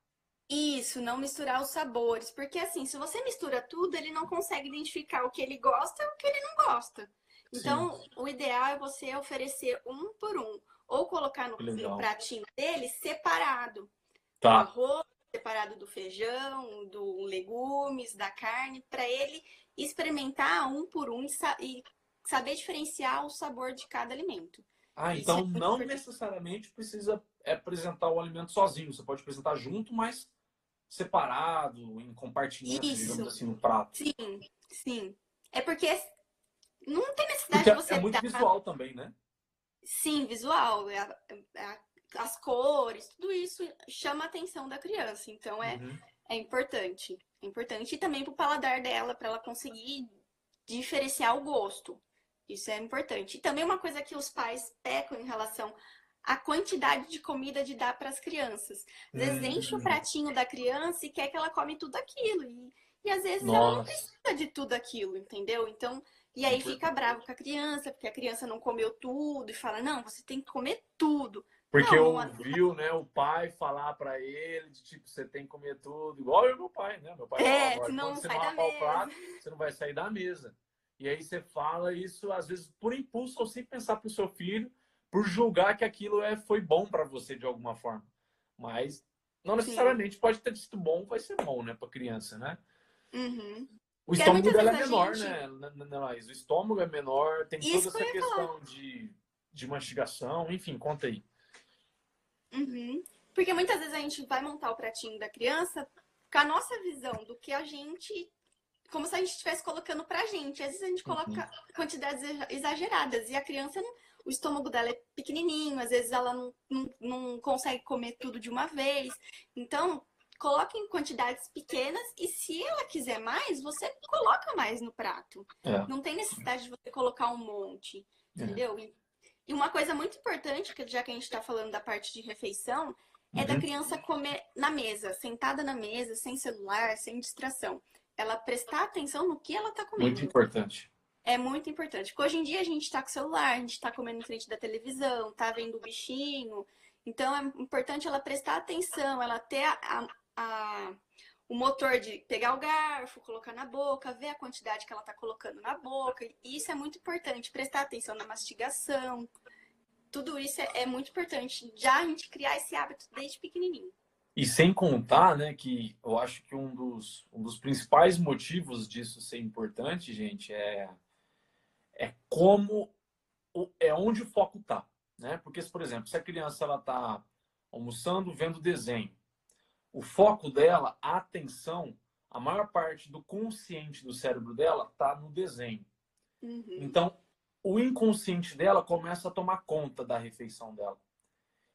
isso, não misturar os sabores. Porque assim, se você mistura tudo, ele não consegue identificar o que ele gosta e o que ele não gosta. Então, Sim. o ideal é você oferecer um por um. Ou colocar no, no pratinho dele separado. Tá. O arroz separado do feijão, do legumes, da carne, para ele experimentar um por um e, sa e, saber diferenciar o sabor de cada alimento. Ah, então é não necessariamente precisa apresentar o alimento sozinho. Você pode apresentar junto, mas separado, em compartimentos, Isso. digamos assim, no prato. Sim, sim. É porque não tem necessidade porque de você. É muito dar... visual também, né? Sim, visual. É, é, as cores, tudo isso chama a atenção da criança. Então é, uhum. é importante. É importante. E também para o paladar dela, para ela conseguir diferenciar o gosto. Isso é importante. E também uma coisa que os pais pecam em relação a quantidade de comida de dar para as crianças. Às vezes uhum. enche o pratinho da criança e quer que ela come tudo aquilo. E, e às vezes Nossa. ela não precisa de tudo aquilo, entendeu? Então, e aí fica bravo com a criança, porque a criança não comeu tudo e fala: não, você tem que comer tudo. Porque não, ouviu, né, o pai falar para ele de tipo, você tem que comer tudo, igual eu e meu pai, né? Meu pai é, falava, senão você sai da mesa. Prato, você não vai sair da mesa. E aí você fala isso, às vezes, por impulso ou sem pensar para o seu filho, por julgar que aquilo é, foi bom para você de alguma forma. Mas não necessariamente Sim. pode ter sido bom, vai ser bom, né, para criança, né? Uhum. O estômago dela é menor, gente... né, Laís? O estômago é menor, tem Isso toda essa questão de, de mastigação, enfim, conta aí. Uhum. Porque muitas vezes a gente vai montar o pratinho da criança com a nossa visão do que a gente. Como se a gente estivesse colocando pra gente. Às vezes a gente coloca uhum. quantidades exageradas e a criança não o estômago dela é pequenininho, às vezes ela não, não, não consegue comer tudo de uma vez. Então, coloque em quantidades pequenas e se ela quiser mais, você coloca mais no prato. É. Não tem necessidade de você colocar um monte, é. entendeu? É. E uma coisa muito importante, que já que a gente está falando da parte de refeição, é da uhum. criança comer na mesa, sentada na mesa, sem celular, sem distração. Ela prestar atenção no que ela está comendo. Muito importante é muito importante. Porque hoje em dia a gente está com o celular, a gente está comendo em frente da televisão, tá vendo o bichinho. Então é importante ela prestar atenção, ela ter a, a, a, o motor de pegar o garfo, colocar na boca, ver a quantidade que ela está colocando na boca. E isso é muito importante, prestar atenção na mastigação. Tudo isso é, é muito importante, já a gente criar esse hábito desde pequenininho. E sem contar, né, que eu acho que um dos, um dos principais motivos disso ser importante, gente, é é como é onde o foco está, né? Porque por exemplo, se a criança ela está almoçando, vendo desenho, o foco dela, a atenção, a maior parte do consciente do cérebro dela está no desenho. Uhum. Então, o inconsciente dela começa a tomar conta da refeição dela.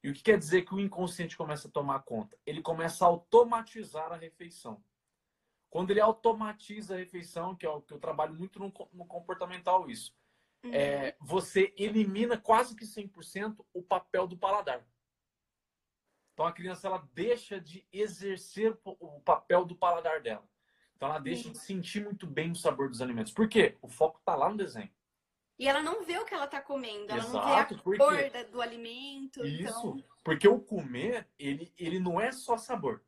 E o que quer dizer que o inconsciente começa a tomar conta? Ele começa a automatizar a refeição. Quando ele automatiza a refeição, que é o que eu trabalho muito no, no comportamental isso, uhum. é, você elimina quase que 100% o papel do paladar. Então a criança ela deixa de exercer o papel do paladar dela. Então ela deixa uhum. de sentir muito bem o sabor dos alimentos. Por quê? O foco está lá no desenho. E ela não vê o que ela está comendo, ela Exato, não vê a porque... cor do alimento. Isso, então... porque o comer, ele, ele não é só sabor.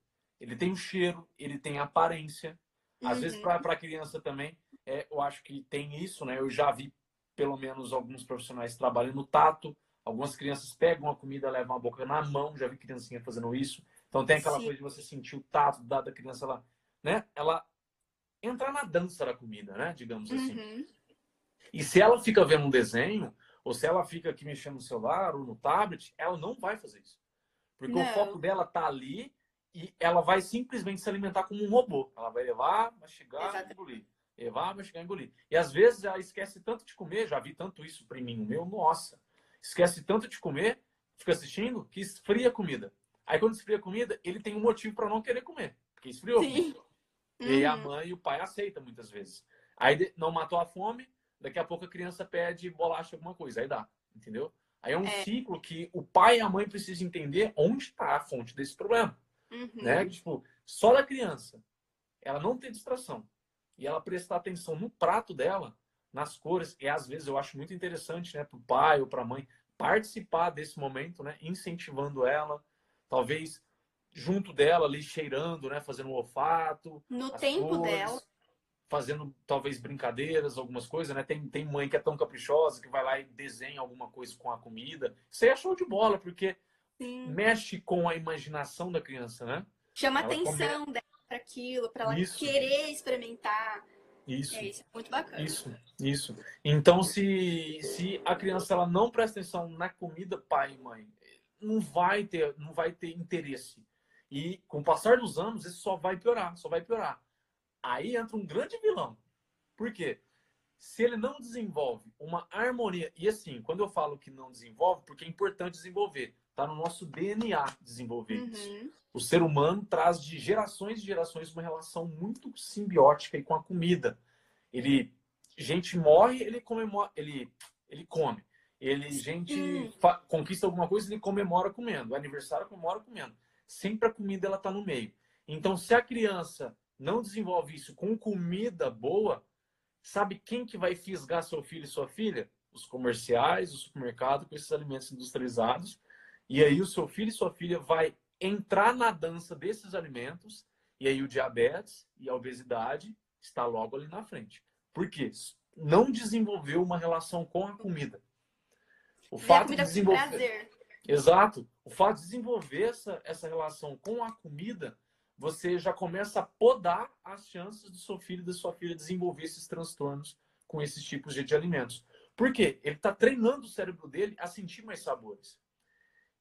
Ele tem o cheiro, ele tem a aparência. Às uhum. vezes, para a criança também, é, eu acho que tem isso, né? Eu já vi, pelo menos, alguns profissionais trabalhando no tato. Algumas crianças pegam a comida, levam a boca na mão. Já vi criancinha fazendo isso. Então, tem aquela Sim. coisa de você sentir o tato da, da criança, ela, né? Ela entrar na dança da comida, né? Digamos assim. Uhum. E se ela fica vendo um desenho, ou se ela fica aqui mexendo no celular ou no tablet, ela não vai fazer isso. Porque não. o foco dela tá ali e ela vai simplesmente se alimentar como um robô. Ela vai levar, mastigar e engolir. Levar, mastigar e engolir. E às vezes ela esquece tanto de comer, já vi tanto isso para mim, o meu, nossa. Esquece tanto de comer, fica assistindo, que esfria a comida. Aí quando esfria a comida, ele tem um motivo para não querer comer, porque esfriou. Sim. Uhum. E a uhum. mãe e o pai aceitam muitas vezes. Aí não matou a fome, daqui a pouco a criança pede bolacha, alguma coisa, aí dá, entendeu? Aí é um é. ciclo que o pai e a mãe precisam entender onde está a fonte desse problema. Uhum. Né? Tipo, só da criança. Ela não tem distração. E ela prestar atenção no prato dela, nas cores. E às vezes eu acho muito interessante, né, para o pai ou para a mãe participar desse momento, né, incentivando ela, talvez junto dela ali cheirando, né, fazendo o olfato, no tempo cores, dela, fazendo talvez brincadeiras, algumas coisas, né? Tem, tem mãe que é tão caprichosa que vai lá e desenha alguma coisa com a comida. Isso aí é show de bola, porque Sim. mexe com a imaginação da criança, né? Chama ela atenção come... dela para aquilo, para ela isso. querer experimentar. Isso. É, isso é muito bacana. Isso, isso. Então, se, se a criança ela não presta atenção na comida, pai e mãe, não vai ter, não vai ter interesse. E com o passar dos anos, isso só vai piorar, só vai piorar. Aí entra um grande vilão. Por quê? Se ele não desenvolve uma harmonia, e assim, quando eu falo que não desenvolve, porque é importante desenvolver. Está no nosso DNA desenvolver uhum. isso. O ser humano traz de gerações e gerações uma relação muito simbiótica com a comida. Ele, gente morre, ele comemora, ele, ele come. Ele, gente conquista alguma coisa, ele comemora comendo. O aniversário comemora comendo. Sempre a comida ela está no meio. Então, se a criança não desenvolve isso com comida boa, sabe quem que vai fisgar seu filho e sua filha? Os comerciais, o supermercado com esses alimentos industrializados e aí o seu filho e sua filha vai entrar na dança desses alimentos e aí o diabetes e a obesidade está logo ali na frente. Por quê? Não desenvolveu uma relação com a comida. O fato de desenvolver Exato. O fato de desenvolver essa, essa relação com a comida, você já começa a podar as chances do seu filho e da sua filha desenvolver esses transtornos com esses tipos de, de alimentos. Por quê? Ele está treinando o cérebro dele a sentir mais sabores.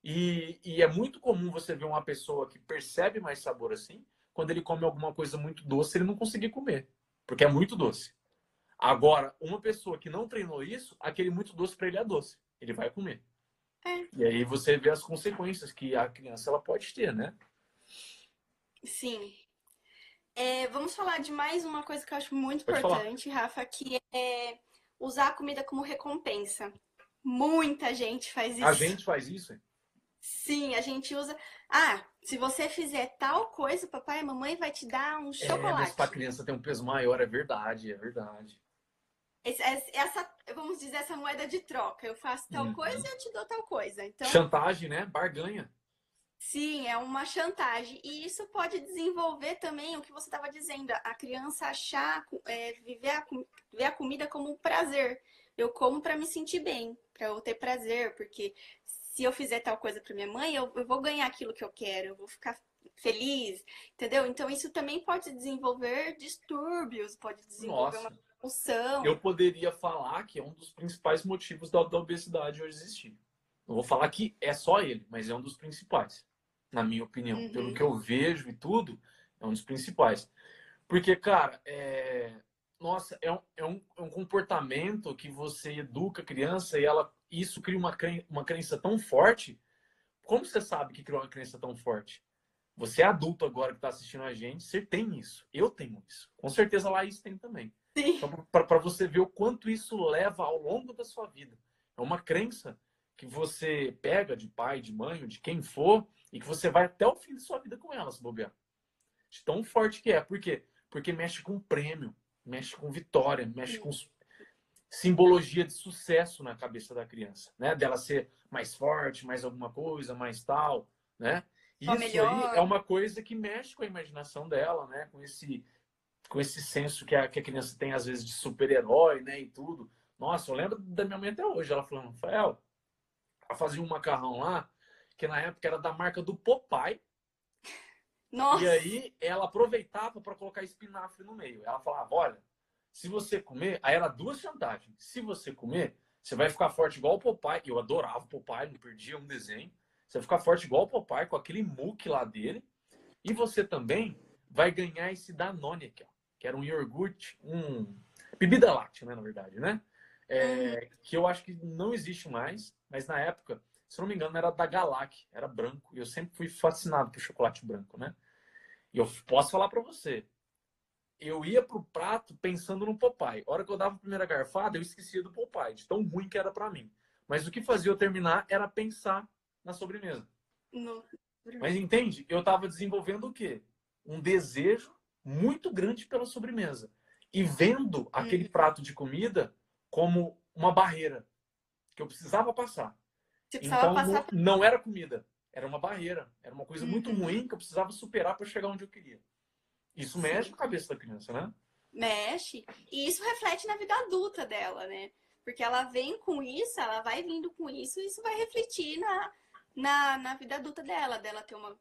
E, e, é muito comum você ver uma pessoa que percebe mais sabor assim, quando ele come alguma coisa muito doce, ele não conseguir comer, porque é muito doce. Agora, uma pessoa que não treinou isso, aquele muito doce para ele é doce. Ele vai comer. É. E aí você vê as consequências que a criança ela pode ter, né? Sim. É, vamos falar de mais uma coisa que eu acho muito pode importante, falar. Rafa, que é usar a comida como recompensa. Muita gente faz isso. A gente faz isso? Sim, a gente usa. Ah, se você fizer tal coisa, papai e mamãe vai te dar um chocolate. É, mas para criança tem um peso maior, é verdade, é verdade. Essa, vamos dizer, essa moeda de troca. Eu faço tal uhum. coisa e eu te dou tal coisa. Então, chantagem, né? Barganha. Sim, é uma chantagem. E isso pode desenvolver também o que você estava dizendo, a criança achar, é, viver a, ver a comida como um prazer. Eu como para me sentir bem, para eu ter prazer, porque se eu fizer tal coisa para minha mãe, eu, eu vou ganhar aquilo que eu quero, eu vou ficar feliz, entendeu? Então isso também pode desenvolver distúrbios, pode desenvolver Nossa. uma compulsão. Eu poderia falar que é um dos principais motivos da, da obesidade hoje existir. Não vou falar que é só ele, mas é um dos principais, na minha opinião. Uhum. Pelo que eu vejo e tudo, é um dos principais. Porque, cara, é... nossa, é um, é, um, é um comportamento que você educa a criança e ela isso cria uma, cren uma crença tão forte. Como você sabe que criou uma crença tão forte? Você é adulto agora que está assistindo a gente, você tem isso. Eu tenho isso. Com certeza lá isso tem também. Então, para você ver o quanto isso leva ao longo da sua vida. É uma crença que você pega de pai, de mãe, de quem for, e que você vai até o fim de sua vida com ela, se bobear. De tão forte que é. Por quê? Porque mexe com prêmio, mexe com vitória, mexe com simbologia de sucesso na cabeça da criança, né? Dela ser mais forte, mais alguma coisa, mais tal, né? Isso aí é uma coisa que mexe com a imaginação dela, né? Com esse, com esse senso que a, que a criança tem às vezes de super-herói, né? E tudo. Nossa, eu lembro da minha mãe até hoje, ela falando, Rafael, ela fazia um macarrão lá, que na época era da marca do Popeye. Nossa. E aí ela aproveitava para colocar espinafre no meio. Ela falava, olha, se você comer, aí era duas chantagens. Se você comer, você vai ficar forte igual o Popeye. Eu adorava o Popeye, não perdia um desenho. Você vai ficar forte igual o Popeye, com aquele muque lá dele. E você também vai ganhar esse Danone aqui, ó, que era um iogurte, um bebida láctea, né, na verdade, né? É, uhum. que eu acho que não existe mais, mas na época, se não me engano, era da Galac, era branco. E eu sempre fui fascinado por chocolate branco, né? E eu posso falar para você, eu ia pro prato pensando no Popeye. A hora que eu dava a primeira garfada, eu esquecia do Popeye, de tão ruim que era para mim. Mas o que fazia eu terminar era pensar na sobremesa. Não. Mas entende? Eu estava desenvolvendo o quê? Um desejo muito grande pela sobremesa. E vendo aquele uhum. prato de comida como uma barreira que eu precisava passar. então, passar... Não, não, era comida, era uma barreira. Era uma coisa muito uhum. ruim que eu precisava superar para chegar onde eu queria. Isso mexe com a cabeça da criança, né? Mexe. E isso reflete na vida adulta dela, né? Porque ela vem com isso, ela vai vindo com isso, e isso vai refletir na, na, na vida adulta dela, dela ter uma.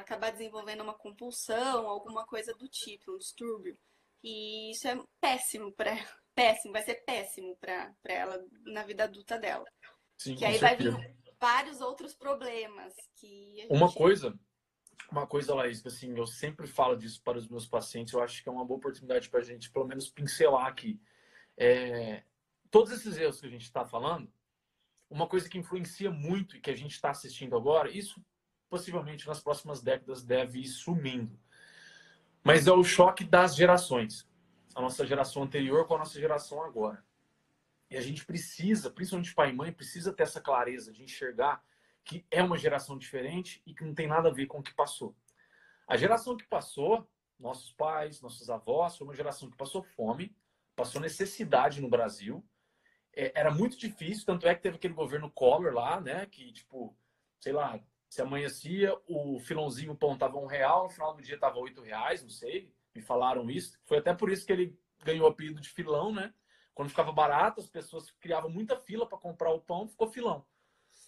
acabar desenvolvendo uma compulsão, alguma coisa do tipo, um distúrbio. E isso é péssimo para péssimo, vai ser péssimo para ela na vida adulta dela. Sim, que aí certeza. vai vir vários outros problemas que gente... Uma coisa uma coisa, Laís, que assim, eu sempre falo disso para os meus pacientes, eu acho que é uma boa oportunidade para a gente, pelo menos, pincelar aqui. É, todos esses erros que a gente está falando, uma coisa que influencia muito e que a gente está assistindo agora, isso possivelmente nas próximas décadas deve ir sumindo. Mas é o choque das gerações. A nossa geração anterior com a nossa geração agora. E a gente precisa, principalmente pai e mãe, precisa ter essa clareza de enxergar que é uma geração diferente e que não tem nada a ver com o que passou. A geração que passou, nossos pais, nossos avós, foi uma geração que passou fome, passou necessidade no Brasil. É, era muito difícil, tanto é que teve aquele governo Collor lá, né? Que, tipo, sei lá, se amanhecia, o filãozinho, o pão tava um real, no final do dia tava oito reais, não sei. Me falaram isso. Foi até por isso que ele ganhou o apelido de filão, né? Quando ficava barato, as pessoas criavam muita fila para comprar o pão, ficou filão.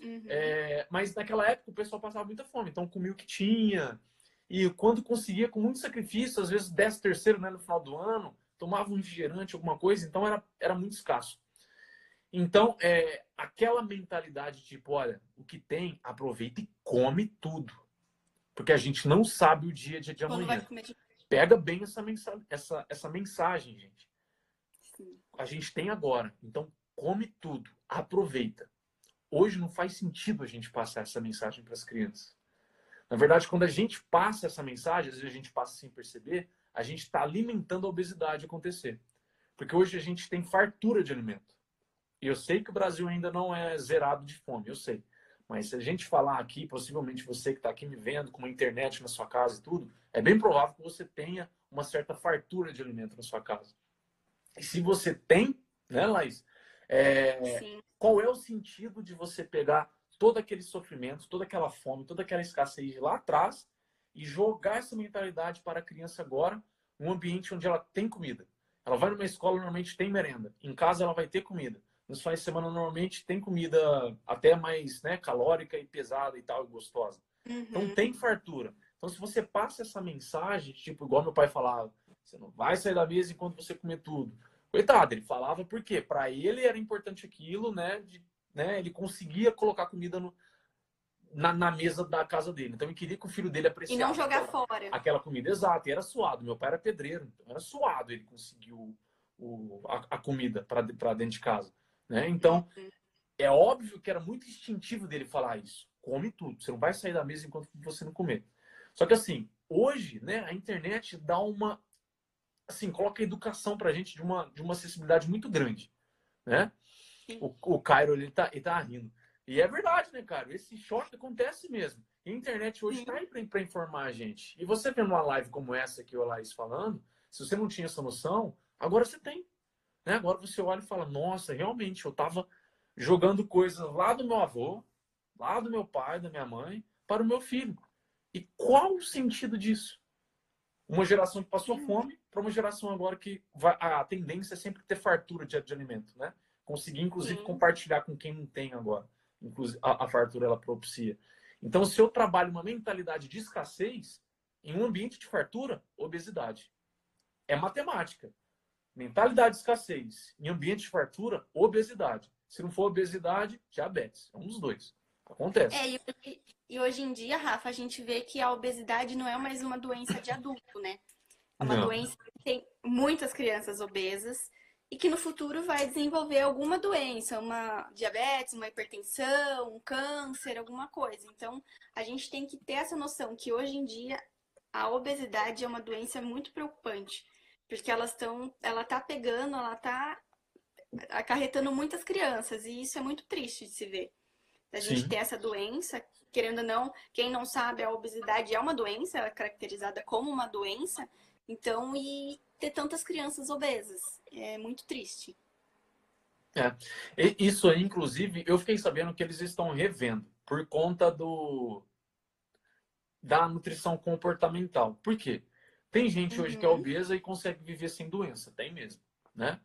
Uhum. É, mas naquela época o pessoal passava muita fome, então comia o que tinha. E quando conseguia, com muito sacrifício, às vezes décimo terceiro né, no final do ano, tomava um refrigerante, alguma coisa, então era, era muito escasso. Então, é, aquela mentalidade tipo, olha, o que tem, aproveita e come tudo. Porque a gente não sabe o dia, dia de amanhã. Pega bem essa, mensa essa, essa mensagem, gente. Sim. A gente tem agora. Então, come tudo. Aproveita. Hoje não faz sentido a gente passar essa mensagem para as crianças. Na verdade, quando a gente passa essa mensagem, às vezes a gente passa sem perceber, a gente está alimentando a obesidade acontecer. Porque hoje a gente tem fartura de alimento. E eu sei que o Brasil ainda não é zerado de fome, eu sei. Mas se a gente falar aqui, possivelmente você que está aqui me vendo, com uma internet na sua casa e tudo, é bem provável que você tenha uma certa fartura de alimento na sua casa. E se você tem, né, Laís? É, qual é o sentido de você pegar todo aquele sofrimento, toda aquela fome, toda aquela escassez lá atrás e jogar essa mentalidade para a criança agora, num ambiente onde ela tem comida. Ela vai numa escola, normalmente tem merenda. Em casa, ela vai ter comida. Nos finais de semana, normalmente tem comida até mais né, calórica e pesada e tal, e gostosa. Então, uhum. Então, tem fartura. Então, se você passa essa mensagem, tipo, igual meu pai falava, você não vai sair da mesa enquanto você comer tudo. Coitado, ele falava porque para ele era importante aquilo, né? De, né ele conseguia colocar comida no, na, na, mesa da casa dele. Então ele queria que o filho dele apreciasse. E não jogar aquela, fora. Aquela comida, exata. E era suado. Meu pai era pedreiro, então era suado ele conseguiu o, a, a comida para dentro de casa. Né? Então, uhum. é óbvio que era muito instintivo dele falar isso. Come tudo. Você não vai sair da mesa enquanto você não comer. Só que assim, hoje, né, a internet dá uma. Assim, coloca a educação pra gente de uma, de uma acessibilidade muito grande. Né? O, o Cairo, ele tá, ele tá rindo. E é verdade, né, cara? Esse choque acontece mesmo. E a internet hoje está aí para informar a gente. E você vendo uma live como essa que o Laís falando, se você não tinha essa noção, agora você tem. Né? Agora você olha e fala, nossa, realmente, eu estava jogando coisas lá do meu avô, lá do meu pai, da minha mãe, para o meu filho. E qual o sentido disso? Uma geração que passou fome para uma geração agora que vai, a tendência é sempre ter fartura de, de alimento, né? Conseguir, inclusive, Sim. compartilhar com quem não tem agora inclusive a, a fartura ela propicia. Então, se eu trabalho uma mentalidade de escassez em um ambiente de fartura, obesidade. É matemática. Mentalidade de escassez em ambiente de fartura, obesidade. Se não for obesidade, diabetes. É um dos dois. Acontece. É, e, e hoje em dia, Rafa, a gente vê que a obesidade não é mais uma doença de adulto, né? É uma não. doença que tem muitas crianças obesas e que no futuro vai desenvolver alguma doença, uma diabetes, uma hipertensão, um câncer, alguma coisa. Então, a gente tem que ter essa noção que hoje em dia a obesidade é uma doença muito preocupante, porque elas estão, ela tá pegando, ela tá acarretando muitas crianças e isso é muito triste de se ver. A gente Sim. ter essa doença, querendo ou não, quem não sabe, a obesidade é uma doença, ela é caracterizada como uma doença. Então, e ter tantas crianças obesas. É muito triste. É. Isso aí, inclusive, eu fiquei sabendo que eles estão revendo por conta do da nutrição comportamental. Por quê? Tem gente hoje que é uhum. obesa e consegue viver sem doença, tem mesmo, né?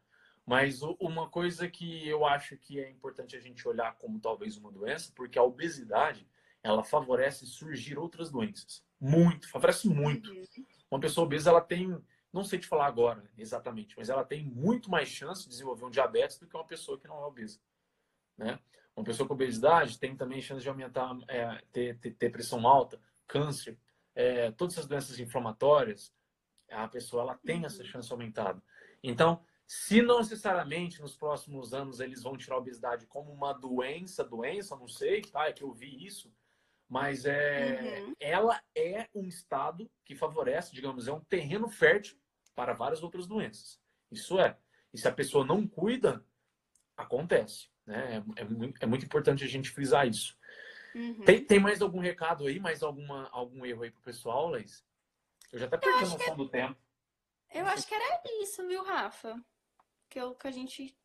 Mas uma coisa que eu acho que é importante a gente olhar como talvez uma doença, porque a obesidade, ela favorece surgir outras doenças. Muito, favorece muito. Uhum. Uma pessoa obesa, ela tem não sei te falar agora exatamente, mas ela tem muito mais chance de desenvolver um diabetes do que uma pessoa que não é obesa. Né? Uma pessoa com obesidade tem também chance de aumentar, é, ter, ter, ter, pressão alta, câncer, é, todas essas doenças inflamatórias, a pessoa ela tem essa uhum. chance aumentada. Então, se não necessariamente nos próximos anos eles vão tirar a obesidade como uma doença, doença, não sei, tá? É que eu vi isso, mas é, uhum. ela é um estado que favorece, digamos, é um terreno fértil para várias outras doenças. Isso é. E se a pessoa não cuida, acontece. Né? É, é, muito, é muito importante a gente frisar isso. Uhum. Tem, tem mais algum recado aí, mais alguma, algum erro aí pro pessoal, Leis? Eu já até perdi a noção do tempo. Eu acho que era isso, viu, Rafa? Que, eu, que a gente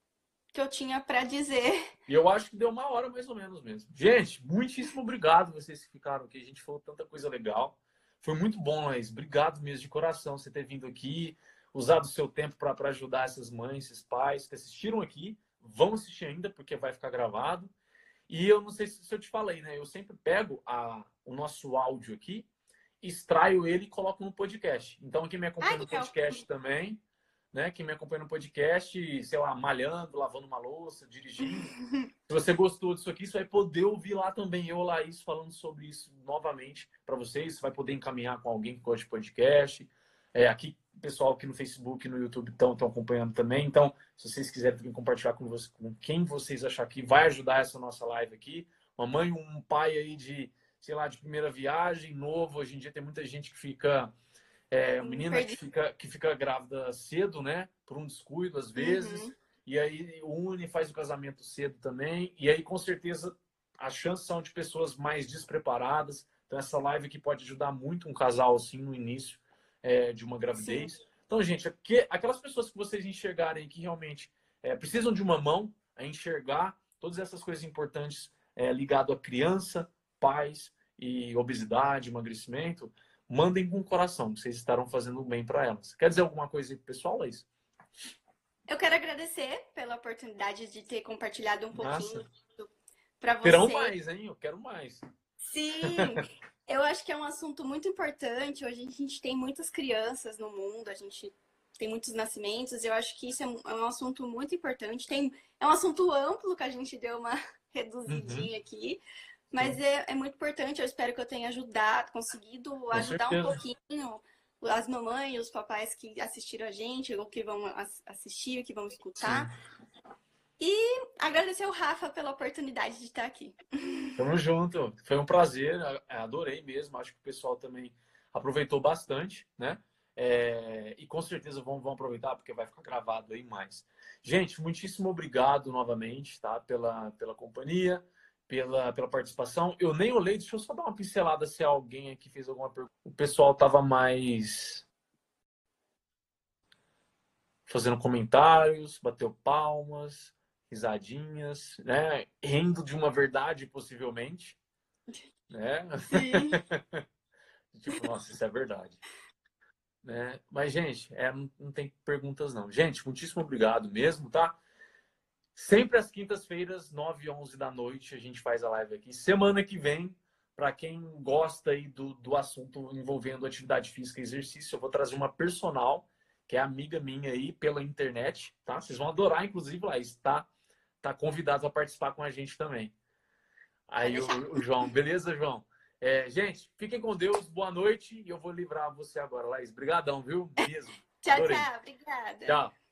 que eu tinha para dizer. E eu acho que deu uma hora mais ou menos mesmo. Gente, muitíssimo obrigado vocês que ficaram aqui. A gente falou tanta coisa legal. Foi muito bom, Laís. Obrigado mesmo de coração você ter vindo aqui, usado o seu tempo para ajudar essas mães, esses pais que assistiram aqui. Vão assistir ainda, porque vai ficar gravado. E eu não sei se eu te falei, né? Eu sempre pego a, o nosso áudio aqui, extraio ele e coloco no podcast. Então, quem me acompanha Ai, no podcast também, né? Quem me acompanha no podcast, sei lá, malhando, lavando uma louça, dirigindo. Se você gostou disso aqui, você vai poder ouvir lá também eu, Laís, falando sobre isso novamente para vocês. Você vai poder encaminhar com alguém que gosta de podcast. É, aqui, pessoal aqui no Facebook e no YouTube estão acompanhando também. Então, se vocês quiserem compartilhar com, você, com quem vocês achar que vai ajudar essa nossa live aqui. Uma mãe, um pai aí de, sei lá, de primeira viagem, novo. Hoje em dia tem muita gente que fica é, menina que fica, que fica grávida cedo, né? Por um descuido, às vezes. Uhum. E aí une, faz o casamento cedo também. E aí, com certeza, as chances são de pessoas mais despreparadas. Então, essa live aqui pode ajudar muito um casal, assim, no início é, de uma gravidez. Sim. Então, gente, aquelas pessoas que vocês enxergarem que realmente é, precisam de uma mão a enxergar todas essas coisas importantes é, ligado à criança, pais e obesidade, emagrecimento, mandem com o coração, vocês estarão fazendo bem para elas. Quer dizer alguma coisa aí pro pessoal, Laís? Eu quero agradecer pela oportunidade de ter compartilhado um pouquinho para você. Terão mais, hein? Eu quero mais. Sim, eu acho que é um assunto muito importante. Hoje a gente tem muitas crianças no mundo, a gente tem muitos nascimentos. Eu acho que isso é um, é assunto muito importante. Tem, é um assunto amplo que a gente deu uma reduzidinha uhum. aqui, mas é, é, muito importante, eu espero que eu tenha ajudado, conseguido Com ajudar certeza. um pouquinho as mamães, os papais que assistiram a gente, ou que vão assistir, que vão escutar. Sim. E agradecer o Rafa pela oportunidade de estar aqui. Tamo junto. Foi um prazer, adorei mesmo. Acho que o pessoal também aproveitou bastante, né? É, e com certeza vão, vão aproveitar, porque vai ficar gravado aí mais. Gente, muitíssimo obrigado novamente, tá? Pela, pela companhia pela, pela participação. Eu nem olhei, deixa eu só dar uma pincelada se alguém aqui fez alguma pergunta. O pessoal estava mais fazendo comentários, bateu palmas, risadinhas, né? Rindo de uma verdade, possivelmente. Né? tipo, nossa, isso é verdade. Né? Mas, gente, é, não, não tem perguntas, não. Gente, muitíssimo obrigado mesmo, tá? Sempre às quintas-feiras, 9 e 11 da noite, a gente faz a live aqui. Semana que vem, para quem gosta aí do, do assunto envolvendo atividade física e exercício, eu vou trazer uma personal, que é amiga minha aí pela internet, tá? Vocês vão adorar, inclusive, lá está tá convidado a participar com a gente também. Aí o, o João, beleza, João? É, gente, fiquem com Deus, boa noite e eu vou livrar você agora, Laís. Obrigadão, viu? Mesmo. tchau, Adorei. tchau. Obrigada. Tchau.